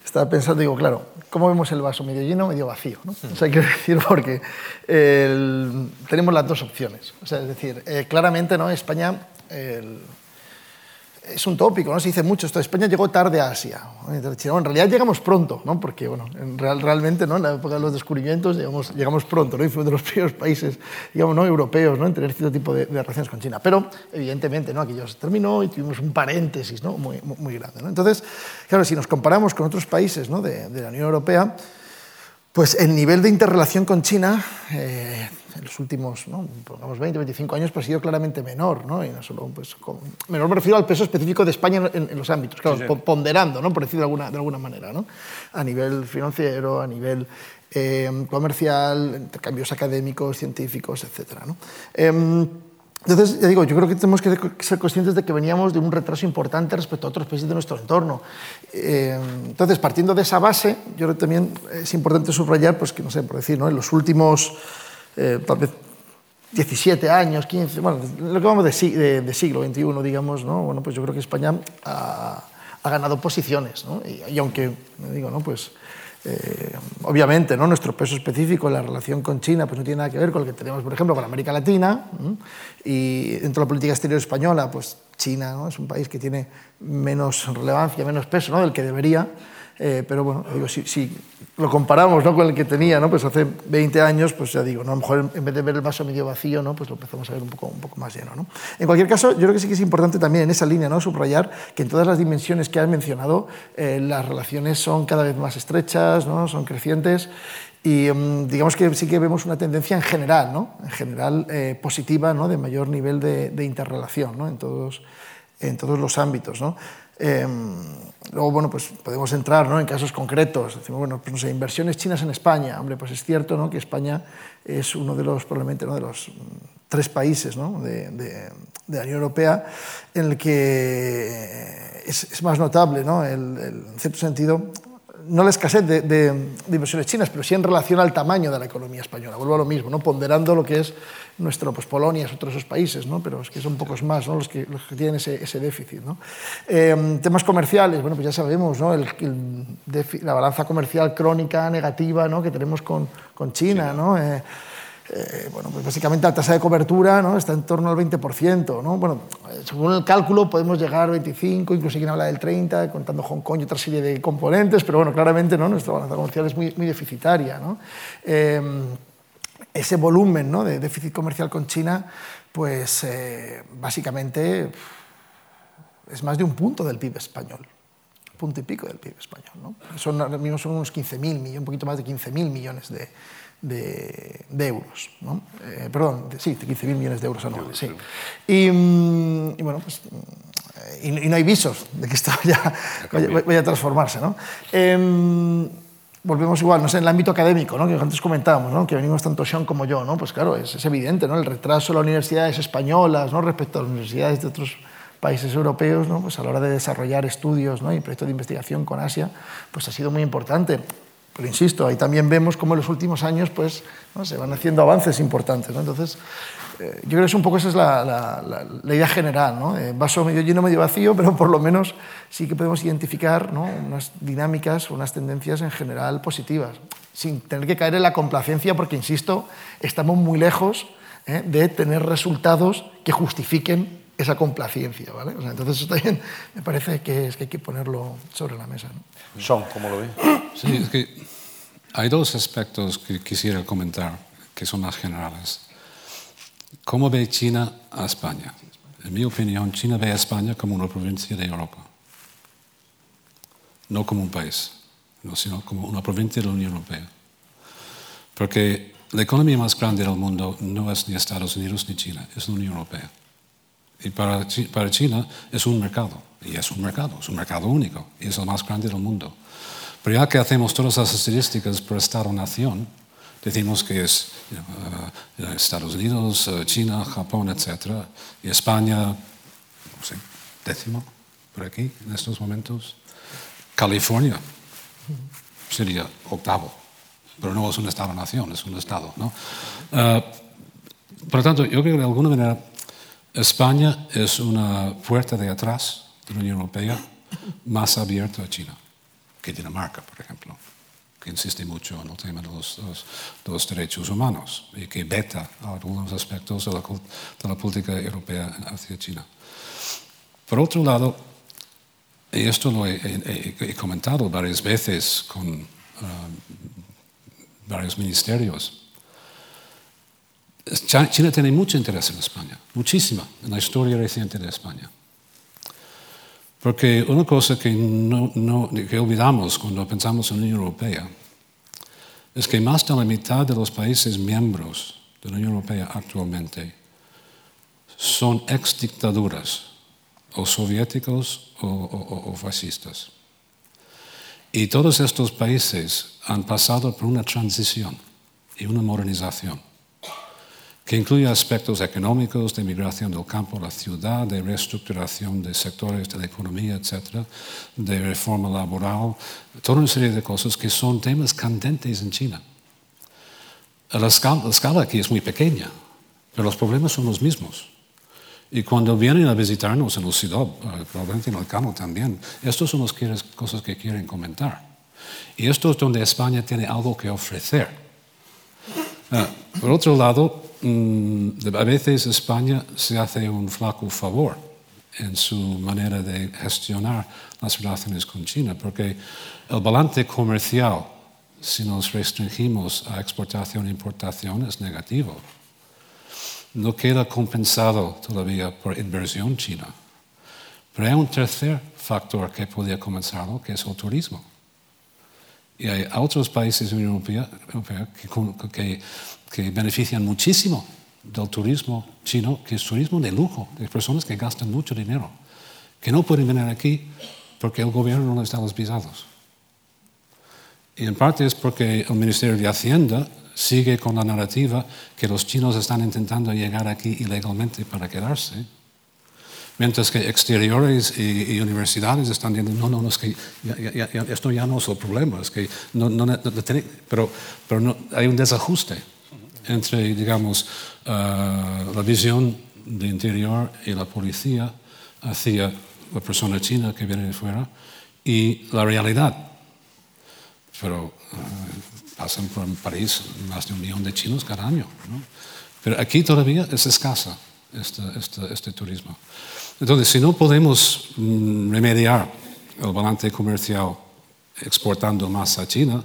estaba pensando, digo, claro, ¿cómo vemos el vaso? ¿Medio lleno o medio vacío? ¿no? O sea, quiero decir, porque tenemos las dos opciones. O sea, es decir, eh, claramente, ¿no? España... El, es un tópico, ¿no? se dice mucho esto, España llegó tarde a Asia. en realidad llegamos pronto, ¿no? porque bueno, en real, realmente ¿no? en la época de los descubrimientos llegamos, llegamos pronto ¿no? y fuimos de los primeros países digamos, ¿no? europeos ¿no? en tener cierto tipo de, relaciones con China. Pero evidentemente ¿no? aquello se terminó y tuvimos un paréntesis ¿no? muy, muy grande. ¿no? Entonces, claro, si nos comparamos con otros países ¿no? de, de la Unión Europea, pues el nivel de interrelación con China eh, en los últimos ¿no? 20, 25 años pues, ha sido claramente menor. ¿no? Y no solo, pues, menor me refiero al peso específico de España en, los ámbitos, claro, ponderando, ¿no? por decirlo de alguna, de alguna manera, ¿no? a nivel financiero, a nivel eh, comercial, intercambios académicos, científicos, etc. ¿no? Eh, entonces, ya digo, yo creo que tenemos que ser conscientes de que veníamos de un retraso importante respecto a otros países de nuestro entorno. Eh, entonces, partiendo de esa base, yo creo que también es importante subrayar, pues que no sé, por decir, ¿no? en los últimos, eh, tal vez 17 años, 15, bueno, lo que vamos de, de, siglo XXI, digamos, ¿no? Bueno, pues yo creo que España ha, ha ganado posiciones, ¿no? y, y, aunque, digo, ¿no? Pues eh, obviamente, ¿no? nuestro peso específico en la relación con China pues no tiene nada que ver con lo que tenemos, por ejemplo, con América Latina. Y dentro de la política exterior española, pues China ¿no? es un país que tiene menos relevancia, menos peso ¿no? del que debería. Eh, pero bueno, digo, si, si, lo comparamos ¿no? con el que tenía ¿no? pues hace 20 años, pues ya digo, ¿no? a lo mejor en vez de ver el vaso medio vacío, ¿no? pues lo empezamos a ver un poco, un poco más lleno. ¿no? En cualquier caso, yo creo que sí que es importante también en esa línea ¿no? subrayar que en todas las dimensiones que has mencionado, eh, las relaciones son cada vez más estrechas, ¿no? son crecientes y mm, digamos que sí que vemos una tendencia en general, ¿no? en general eh, positiva, ¿no? de mayor nivel de, de interrelación ¿no? en, todos, en todos los ámbitos. ¿no? Eh, luego, bueno, pues podemos entrar ¿no? en casos concretos. Decimos, bueno, pues no sé, inversiones chinas en España. Hombre, pues es cierto ¿no? que España es uno de los, probablemente, ¿no? de los mm, tres países ¿no? de, de, de, la Unión Europea en el que es, es más notable, ¿no? el, el, en cierto sentido, no la escasez de, de, de, inversiones chinas, pero sí en relación al tamaño de la economía española. Vuelvo a lo mismo, ¿no? ponderando lo que es nuestro, pues Polonia, otros esos países, ¿no? pero es que son pocos más ¿no? los, que, los que tienen ese, ese déficit. ¿no? Eh, temas comerciales, bueno, pues ya sabemos, ¿no? el, el la balanza comercial crónica negativa ¿no? que tenemos con, con China. Sí. ¿no? Eh, eh, bueno, pues básicamente la tasa de cobertura ¿no? está en torno al 20%. ¿no? Bueno, según el cálculo podemos llegar al 25, incluso quien habla del 30, contando Hong Kong y otra serie de componentes, pero bueno, claramente ¿no? nuestra balanza comercial es muy, deficitaria. Eh, ese volumen ¿no? de déficit comercial con China, pues eh, básicamente es más de un punto del PIB español. punto y pico del PIB español. ¿no? Son, son unos 15.000 millones, un poquito más de 15.000 millones de, de, euros. ¿no? Eh, perdón, de, sí, 15.000 millones de euros anuales. Sí. Y, mm, y, bueno, pues, y, y, no hay visos de que esto vaya, vaya, vaya a transformarse. ¿no? Eh, volvemos igual, no sé, en el ámbito académico, ¿no? que antes comentábamos, ¿no? que venimos tanto Sean como yo, ¿no? pues claro, es, es, evidente, ¿no? el retraso de las universidades españolas ¿no? respecto a las universidades de otros países europeos, ¿no? pues a la hora de desarrollar estudios ¿no? y proyectos de investigación con Asia, pues ha sido muy importante. Pero insisto, ahí también vemos cómo en los últimos años pues, ¿no? se van haciendo avances importantes. ¿no? Entonces, eh, yo creo que un poco esa es la, la, la, la idea general. ¿no? Eh, vaso medio lleno, medio vacío, pero por lo menos sí que podemos identificar ¿no? unas dinámicas, unas tendencias en general positivas, sin tener que caer en la complacencia, porque, insisto, estamos muy lejos ¿eh? de tener resultados que justifiquen esa complacencia. ¿vale? O sea, entonces, eso también me parece que, es que hay que ponerlo sobre la mesa. ¿no? Sean, ¿cómo lo ve? Sí, es que hay dos aspectos que quisiera comentar, que son más generales. ¿Cómo ve China a España? En mi opinión, China ve a España como una provincia de Europa, no como un país, no, sino como una provincia de la Unión Europea. Porque la economía más grande del mundo no es ni Estados Unidos ni China, es la Unión Europea. Y para, para China es un mercado, y es un mercado, es un mercado único, y es el más grande del mundo. Pero ya que hacemos todas las estadísticas por Estado-nación, decimos que es uh, Estados Unidos, uh, China, Japón, etc. Y España, no sé, décimo por aquí en estos momentos. California sería octavo, pero no es un Estado-nación, es un Estado. ¿no? Uh, por lo tanto, yo creo que de alguna manera España es una puerta de atrás de la Unión Europea más abierta a China que Dinamarca, por ejemplo que insiste mucho en el tema de los, los, de los derechos humanos y que veta algunos aspectos de la, de política europea hacia China. Por otro lado, y esto lo he, he, he comentado varias veces con uh, varios ministerios, China tiene mucho interés en España, muchísima, en la historia reciente de España. Porque una cosa que, no, que olvidamos cuando pensamos en la Unión Europea es que más de la mitad de los países miembros de la Unión Europea actualmente son ex dictaduras, o soviéticos o, fascistas. Y todos estos países han pasado por una transición y una modernización que incluye aspectos económicos, de migración del campo a la ciudad, de reestructuración de sectores de la economía, etc., de reforma laboral, toda una serie de cosas que son temas candentes en China. La escala, la escala aquí es muy pequeña, pero los problemas son los mismos. Y cuando vienen a visitarnos en el CIDOB, eh, probablemente en el CANO también, estas son las cosas que quieren comentar. Y esto es donde España tiene algo que ofrecer. Uh, por otro lado, a veces España se hace un flaco favor en su manera de gestionar las relaciones con China, porque el balance comercial, si nos restringimos a exportación e importación, es negativo. No queda compensado todavía por inversión china. Pero hay un tercer factor que podría comenzarlo, que es el turismo. Y hay otros países de la Unión Europea que, que que benefician muchísimo del turismo chino, que es turismo de lujo, de personas que gastan mucho dinero, que no pueden venir aquí porque el gobierno no les da los visados. Y en parte es porque el Ministerio de Hacienda sigue con la narrativa que los chinos están intentando llegar aquí ilegalmente para quedarse, mientras que exteriores y, y universidades están diciendo, no, no, no, es que ya, ya, esto ya no es el problema, es que no, no, pero, pero hay un desajuste entre, digamos, uh, la visión de interior y la policía hacia la persona china que viene de fuera y la realidad. Pero uh, pasan por París más de un millón de chinos cada año. ¿no? Pero aquí todavía es escasa este, este, este turismo. Entonces, si no podemos mm, remediar el balance comercial exportando más a China,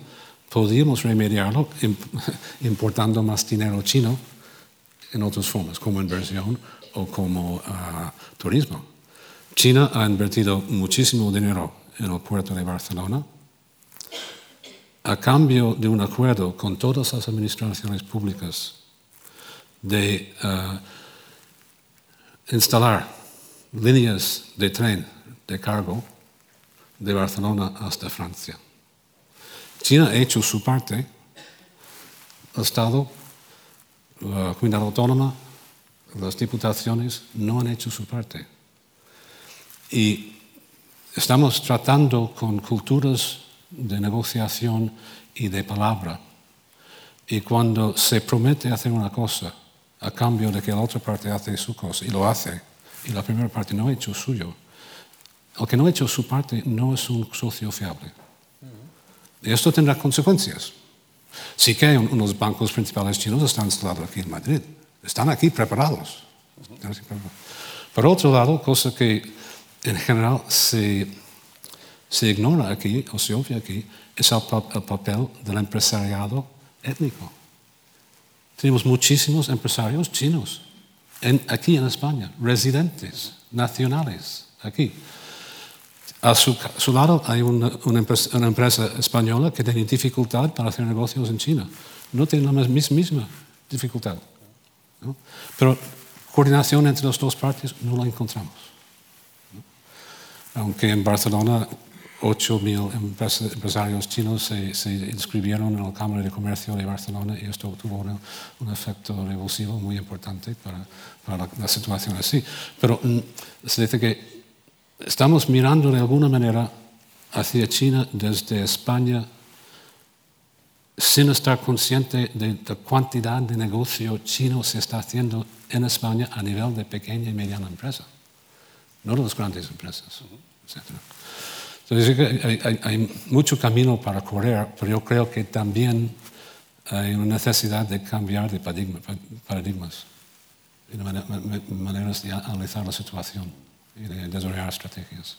podríamos remediarlo importando más dinero chino en otras formas, como inversión o como uh, turismo. China ha invertido muchísimo dinero en el puerto de Barcelona, a cambio de un acuerdo con todas las administraciones públicas de uh, instalar líneas de tren de cargo de Barcelona hasta Francia. China ha hecho su parte, el Estado, la comunidad autónoma, las diputaciones no han hecho su parte. Y estamos tratando con culturas de negociación y de palabra. Y cuando se promete hacer una cosa a cambio de que la otra parte hace su cosa y lo hace, y la primera parte no ha hecho suyo, el que no ha hecho su parte no es un socio fiable. Esto tendrá consecuencias. Sí que unos bancos principales chinos están instalados aquí en Madrid. Están aquí preparados. Por otro lado, cosa que en general se, se ignora aquí, o se obvia aquí, es el, papel del empresariado étnico. Tenemos muchísimos empresarios chinos aquí en España, residentes, nacionales, aquí. A su, lado hay una, empresa, española que tiene dificultad para hacer negocios en China. No tiene la misma dificultad. Pero coordinación entre las dos partes no la encontramos. Aunque en Barcelona 8.000 empresarios chinos se, inscribieron en la Cámara de Comercio de Barcelona y esto tuvo un efecto revulsivo muy importante para, la, la, situación así. Pero mm, se dice que estamos mirando de alguna manera hacia China desde España sin estar consciente de la cantidad de negocio chino se está haciendo en España a nivel de pequeña y mediana empresa, no de las grandes empresas, etc. Entonces, hay, hay, mucho camino para correr, pero yo creo que también hay una necesidad de cambiar de paradigmas y de maneras de analizar la situación desarrollar estrategias.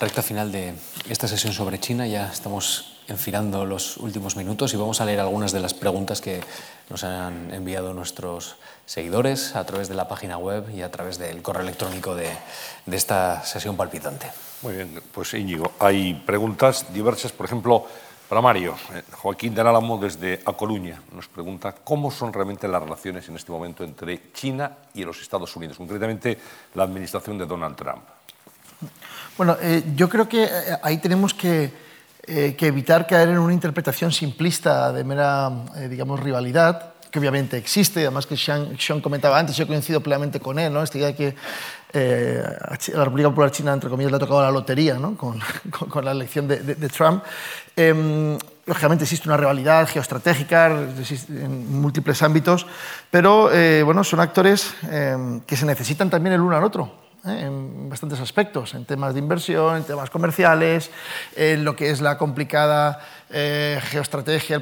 Recta final de esta sesión sobre China, ya estamos enfilando los últimos minutos y vamos a leer algunas de las preguntas que nos han enviado nuestros seguidores a través de la página web y a través del correo electrónico de, de esta sesión palpitante. Muy bien, pues Íñigo, hay preguntas diversas, por ejemplo, para Mario, eh, Joaquín de Álamo desde A Coruña nos pregunta cómo son realmente las relaciones en este momento entre China y los Estados Unidos, concretamente la administración de Donald Trump. Bueno, eh, yo creo que eh, ahí tenemos que, que, evitar caer en una interpretación simplista de mera, digamos, rivalidad que obviamente existe, además que Sean, Sean, comentaba antes, yo coincido plenamente con él, ¿no? esta idea de que eh, a la República Popular China, entre comillas, le ha tocado la lotería ¿no? con, con, la elección de, de, Trump. Eh, lógicamente existe una rivalidad geoestratégica en múltiples ámbitos, pero eh, bueno, son actores em, que se necesitan también el uno al otro. ¿Eh? en bastantes aspectos, en temas de inversión, en temas comerciales, en lo que es la complicada eh, geoestrategia,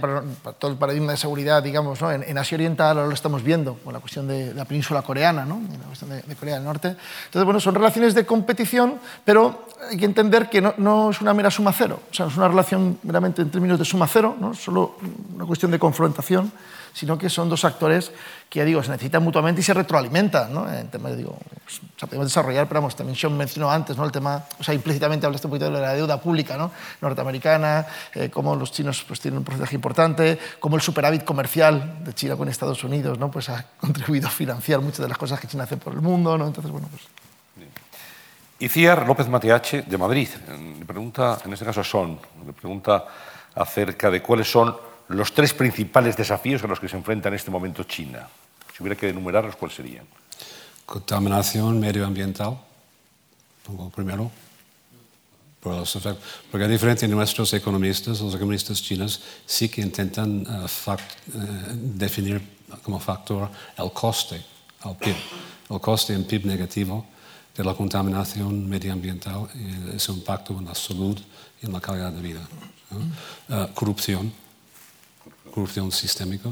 todo el paradigma de seguridad, digamos, ¿no? en, Asia Oriental ahora lo estamos viendo, con la cuestión de, la península coreana, ¿no? la cuestión de, Corea del Norte. Entonces, bueno, son relaciones de competición, pero hay que entender que no, no, es una mera suma cero, o sea, es una relación meramente en términos de suma cero, ¿no? solo una cuestión de confrontación sino que son dos actores que, digo, se necesitan mutuamente y se retroalimentan, ¿no? En tema, digo, pues, o podemos desarrollar, pero vamos, también Sean mencionó antes, ¿no? El tema, o sea, implícitamente hablaste un poquito de la deuda pública, ¿no? Norteamericana, eh, cómo los chinos pues, tienen un porcentaje importante, cómo el superávit comercial de China con Estados Unidos, ¿no? Pues ha contribuido a financiar muchas de las cosas que China hace por el mundo, ¿no? Entonces, bueno, pues... Iciar López Mateache, de Madrid, le pregunta, en este caso Son, le pregunta acerca de cuáles son los tres principales desafíos a los que se enfrenta en este momento China. Si hubiera que enumerarlos, ¿cuáles serían? Contaminación medioambiental, pongo primero. Porque a diferencia de nuestros economistas, los economistas chinos sí que intentan uh, fact, uh, definir como factor el coste al PIB, el coste en PIB negativo de la contaminación medioambiental y su impacto en la salud y en la calidad de vida. Uh, corrupción, corrupción sistémica,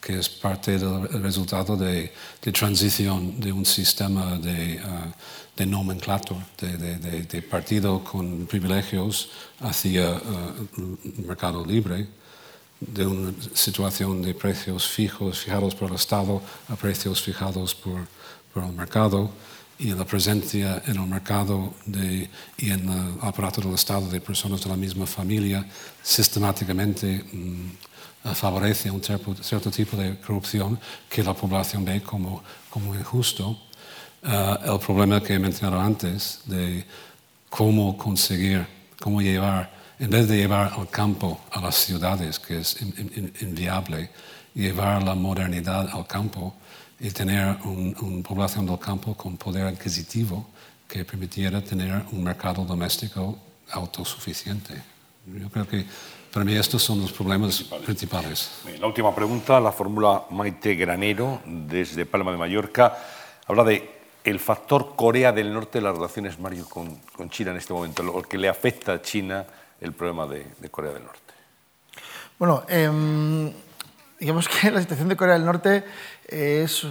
que es parte del resultado de, de transición de un sistema de, uh, de nomenclatura, de, de, partido con privilegios hacia uh, mercado libre, de una situación de precios fijos, fijados por el Estado, a precios fijados por, por el mercado, y la presencia en el mercado de, y en el aparato del Estado de personas de la misma familia sistemáticamente mm, favorece un cierto, tipo de corrupción que la población ve como, como injusto. Uh, el problema que he mencionado antes de cómo conseguir, cómo llevar, en vez de llevar al campo a las ciudades, que es inviable, llevar la modernidad al campo, y tener una población del campo con poder adquisitivo que permitiera tener un mercado doméstico autosuficiente. Yo creo que para mí estos son los problemas principales. La última pregunta la fórmula Maite Granero desde Palma de Mallorca. Habla de el factor Corea del Norte de las relaciones, Mario, con, con China en este momento, lo que le afecta a China el problema de, de Corea del Norte. Bueno, eh, digamos que la situación de Corea del Norte es,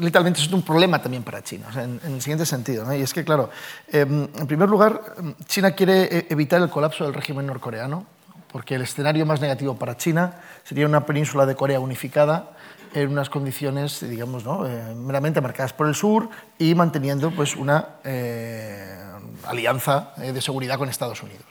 literalmente es un problema también para China, en, el siguiente sentido. Y es que, claro, em, en primer lugar, China quiere e, evitar el colapso del régimen norcoreano, porque el escenario más negativo para China sería una península de Corea unificada en unas condiciones, digamos, ¿no? Eh, meramente marcadas por el sur y manteniendo pues, una eh, alianza eh, de seguridad con Estados Unidos.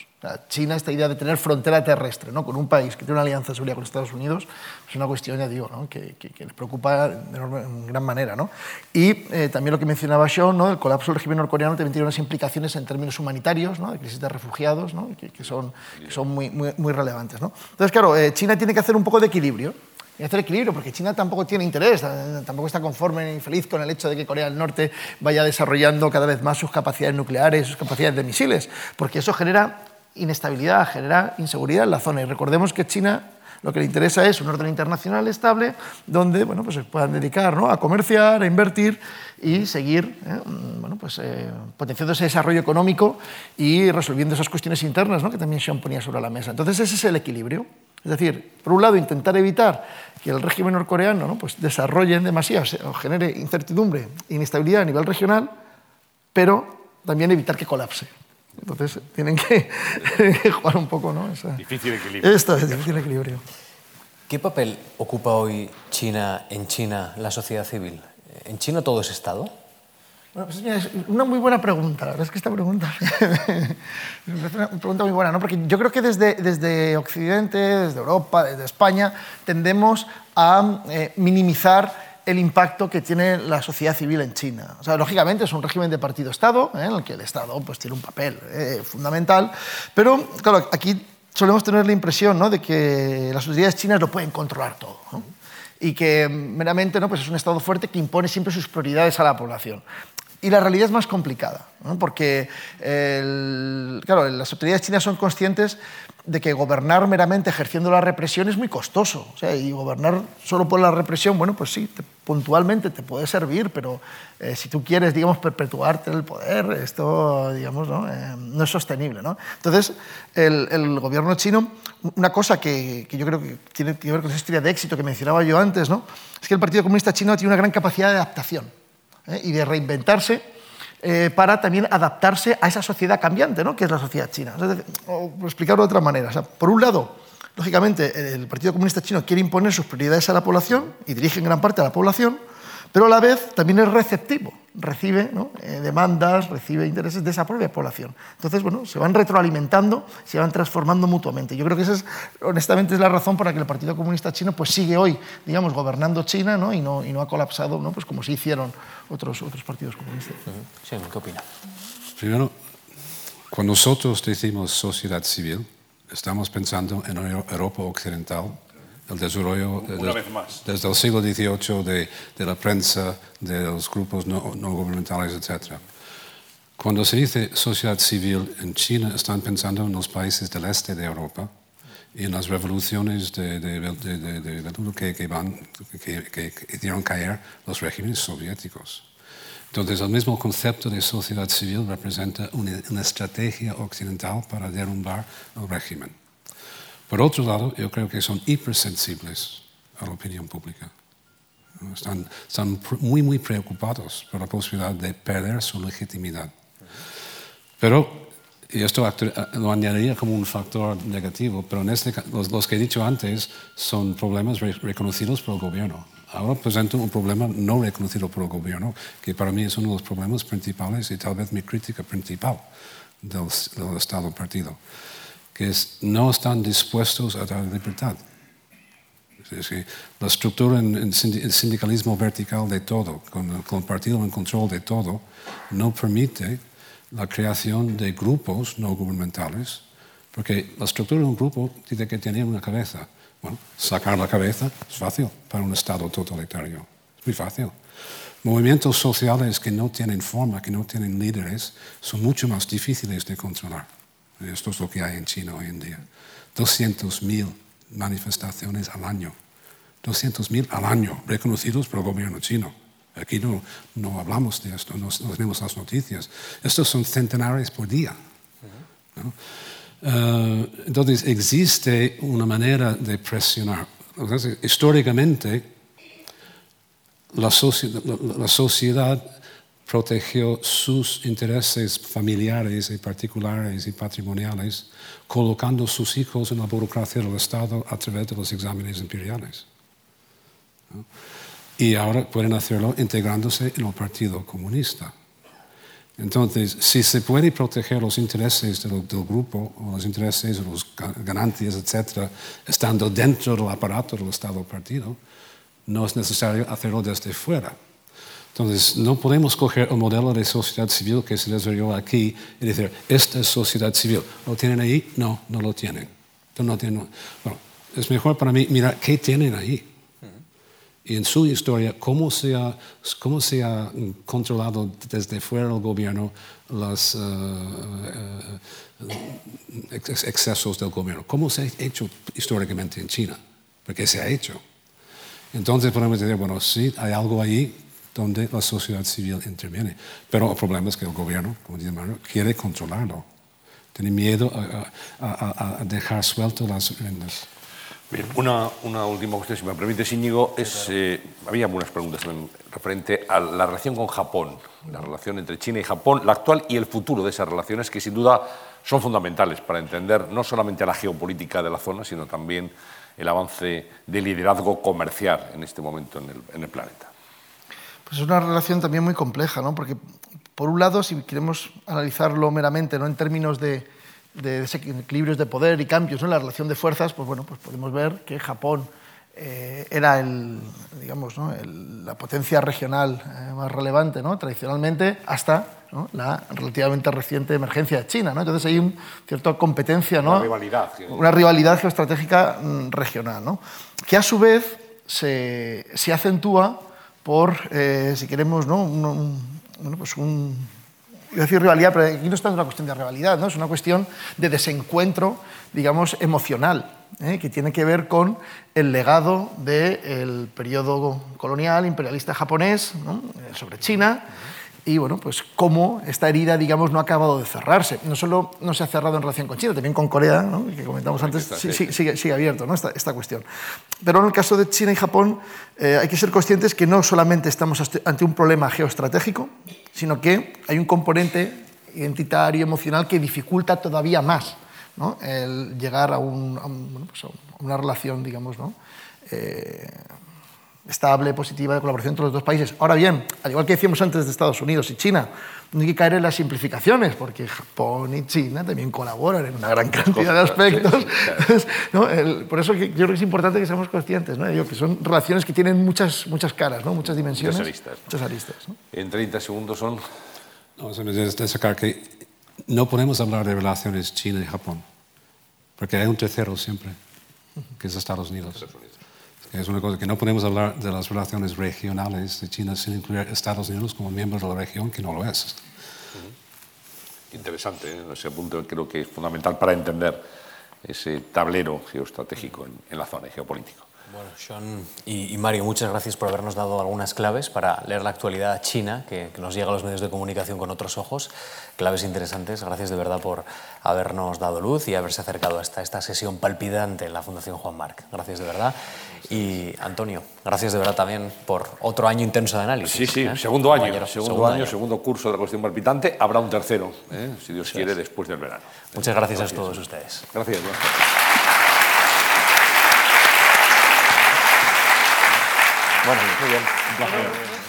China, esta idea de tener frontera terrestre ¿no? con un país que tiene una alianza de seguridad con Estados Unidos, es una cuestión, ya digo, ¿no? que, que, les preocupa de en gran manera. ¿no? Y eh, también lo que mencionaba Sean, ¿no? el colapso del régimen norcoreano también tiene unas implicaciones en términos humanitarios, de crisis de refugiados, que, que, son, que son muy, muy, muy relevantes. Entonces, claro, eh, China tiene que hacer un poco de equilibrio y hacer equilibrio, porque China tampoco tiene interés, eh, tampoco está conforme ni feliz con el hecho de que Corea del Norte vaya desarrollando cada vez más sus capacidades nucleares, sus capacidades de misiles, porque eso genera inestabilidad, genera inseguridad en la zona. Y recordemos que China lo que le interesa es un orden internacional estable donde bueno, pues se puedan dedicar ¿no? a comerciar, a invertir y seguir ¿eh? bueno, pues, eh, potenciando ese desarrollo económico y resolviendo esas cuestiones internas ¿no? que también Sean ponía sobre la mesa. Entonces ese es el equilibrio. Es decir, por un lado, intentar evitar que el régimen norcoreano ¿no? pues desarrolle demasiado o genere incertidumbre e inestabilidad a nivel regional, pero también evitar que colapse. Entonces tienen que, jugar un poco, ¿no? difícil equilibrio. Esto es difícil equilibrio. ¿Qué papel ocupa hoy China en China, la sociedad civil? ¿En China todo es Estado? Bueno, pues es una muy buena pregunta. La verdad es que esta pregunta es una pregunta muy buena, ¿no? Porque yo creo que desde, desde Occidente, desde Europa, desde España, tendemos a eh, minimizar el impacto que tiene la sociedad civil en China. O sea, lógicamente es un régimen de partido-Estado, ¿eh? en el que el Estado pues, tiene un papel eh, fundamental, pero claro, aquí solemos tener la impresión ¿no? de que las sociedades chinas lo pueden controlar todo. Y que meramente ¿no? pues es un Estado fuerte que impone siempre sus prioridades a la población. Y la realidad es más complicada, porque claro, las autoridades chinas son conscientes de que gobernar meramente ejerciendo la represión es muy costoso. O sea, y gobernar solo por la represión, bueno, pues sí, puntualmente te puede servir, pero eh, si tú quieres, digamos, perpetuarte el poder, esto, digamos, no, eh, no es sostenible. ¿no? Entonces, el, el, gobierno chino, una cosa que, que, yo creo que tiene que ver con esa historia de éxito que mencionaba yo antes, ¿no? es que el Partido Comunista Chino tiene una gran capacidad de adaptación ¿eh? y de reinventarse eh, para también adaptarse a esa sociedad cambiante, ¿no? que es la sociedad china. o, explicarlo de otra manera, por un lado, lógicamente, el Partido Comunista Chino quiere imponer sus prioridades a la población y dirige en gran parte a la población, pero a la vez también es receptivo, recibe eh, demandas, recibe intereses de esa propia población. Entonces, bueno, se van retroalimentando, se van transformando mutuamente. Yo creo que esa es, honestamente, es la razón por la que el Partido Comunista Chino pues, sigue hoy, digamos, gobernando China ¿no? Y, no, y no ha colapsado, ¿no? Pues como sí hicieron otros, otros partidos comunistas. Sí, ¿qué opina? Primero, cuando nosotros decimos sociedad civil, estamos pensando en Europa Occidental, el desarrollo desde el siglo XVIII de, de, la prensa, de los grupos no, no, gubernamentales, etc. Cuando se dice sociedad civil en China, están pensando en los países del este de Europa y en las revoluciones de, de, de que, que, van, que, que, hicieron caer los regímenes soviéticos. Entonces, el mismo concepto de sociedad civil representa una, una estrategia occidental para derrumbar el régimen. Por otro lado, yo creo que son hipersensibles a la opinión pública. Están, están muy, muy preocupados por la posibilidad de perder su legitimidad. Pero, y esto lo añadiría como un factor negativo, pero en este, los, los que he dicho antes son problemas reconocidos por el gobierno. ahora presento un problema no reconocido por el gobierno, que para mí es uno de los problemas principales y tal vez mi crítica principal del, Estado partido, que no están dispuestos a dar libertad. Es decir, la estructura en, el sindicalismo vertical de todo, con, el partido en control de todo, no permite la creación de grupos no gubernamentales, porque la estructura de un grupo tiene que tener una cabeza. Bueno, sacar la cabeza es fácil para un Estado totalitario, es muy fácil. Movimientos sociales que no tienen forma, que no tienen líderes, son mucho más difíciles de controlar. Esto es lo que hay en China hoy en día. 200.000 manifestaciones al año. 200.000 al año reconocidos por el gobierno chino. Aquí no, no hablamos de esto, no, tenemos las noticias. Estos son centenares por día. Eh, entonces, existe una manera de presionar. históricamente, la, la, sociedad protegió sus intereses familiares y particulares y patrimoniales colocando sus hijos en la burocracia del Estado a través de los exámenes imperiales y ahora pueden hacerlo integrándose en el Partido Comunista. Entonces, si se puede proteger los intereses del, grupo, o los intereses de los ganantes, etcétera, estando dentro del aparato del Estado-Partido, no es necesario hacerlo desde fuera. Entonces, no podemos coger el modelo de sociedad civil que se desarrolló aquí y decir, esta es sociedad civil. ¿Lo tienen ahí? No, no lo tienen. No tienen. Bueno, es mejor para mí mirar qué tienen ahí y en su historia cómo se ha, cómo se ha controlado desde fuera del gobierno los eh, eh, excesos del gobierno, cómo se ha hecho históricamente en China, porque se ha hecho. Entonces podemos decir, bueno, sí, hay algo ahí donde la sociedad civil interviene, pero el problema es que el gobierno, como dice Mario, quiere controlarlo, tiene miedo a, a dejar suelto las riendas. Una, una, última cuestión, si me permite, Íñigo, es, eh, había algunas preguntas referente a la relación con Japón, la relación entre China y Japón, la actual y el futuro de esas relaciones, que sin duda son fundamentales para entender no solamente la geopolítica de la zona, sino también el avance del liderazgo comercial en este momento en el, en el planeta. Pues es una relación también muy compleja, ¿no? porque por un lado, si queremos analizarlo meramente ¿no? en términos de de desequilibrios de poder y cambios en la relación de fuerzas, pues bueno, pues podemos ver que Japón eh, era el, digamos, ¿no? la potencia regional eh, más relevante ¿no? tradicionalmente hasta la relativamente reciente emergencia de China. ¿no? Entonces hay una cierta competencia, ¿no? una rivalidad, una rivalidad geoestratégica mm, regional, ¿no? que a su vez se, se acentúa por, eh, si queremos, ¿no? bueno, pues un decir rivalidad, pero aquí no es tanto una cuestión de rivalidad, ¿no? es una cuestión de desencuentro, digamos, emocional, ¿eh? que tiene que ver con el legado del periodo colonial imperialista japonés sobre China y bueno, pues cómo esta herida, digamos, no ha acabado de cerrarse. No solo no se ha cerrado en relación con China, también con Corea, ¿no? que comentamos antes, sigue, sigue, abierto ¿no? esta, esta, cuestión. Pero en el caso de China y Japón eh, hay que ser conscientes que no solamente estamos ante un problema geoestratégico, sino que hay un componente identitario, emocional, que dificulta todavía más ¿no? el llegar a, un, pues una relación, digamos, ¿no? Eh, estable, positiva, de colaboración entre los dos países. Ahora bien, al igual que decíamos antes de Estados Unidos y China, no hay que caer en las simplificaciones, porque Japón y China también colaboran en una gran cantidad de aspectos. por eso yo creo que es importante que seamos conscientes, ¿no? que son relaciones que tienen muchas, muchas caras, ¿no? muchas dimensiones. Muchas aristas. Muchas aristas En 30 segundos son... No, es destacar que no podemos hablar de relaciones China y Japón, porque hay un tercero siempre, que es Estados Unidos. Es una cosa que no podemos hablar de las relaciones regionales de China sin incluir Estados Unidos como miembro de la región, que no lo es. Interesante, ¿eh? ese punto creo que es fundamental para entender ese tablero geoestratégico en, la zona geopolítico. Bueno, Sean y, Mario, muchas gracias por habernos dado algunas claves para leer la actualidad china, que, que, nos llega a los medios de comunicación con otros ojos. Claves interesantes. Gracias de verdad por habernos dado luz y haberse acercado hasta esta sesión palpitante en la Fundación Juan Marc. Gracias de verdad. Y Antonio, gracias de verdad también por otro año intenso de análisis. Sí, sí, ¿eh? segundo año, segundo, año, segundo curso de la cuestión palpitante. Habrá un tercero, ¿eh? si Dios quiere, después del verano. Muchas gracias, a todos ustedes. Gracias. Bueno, muy bien.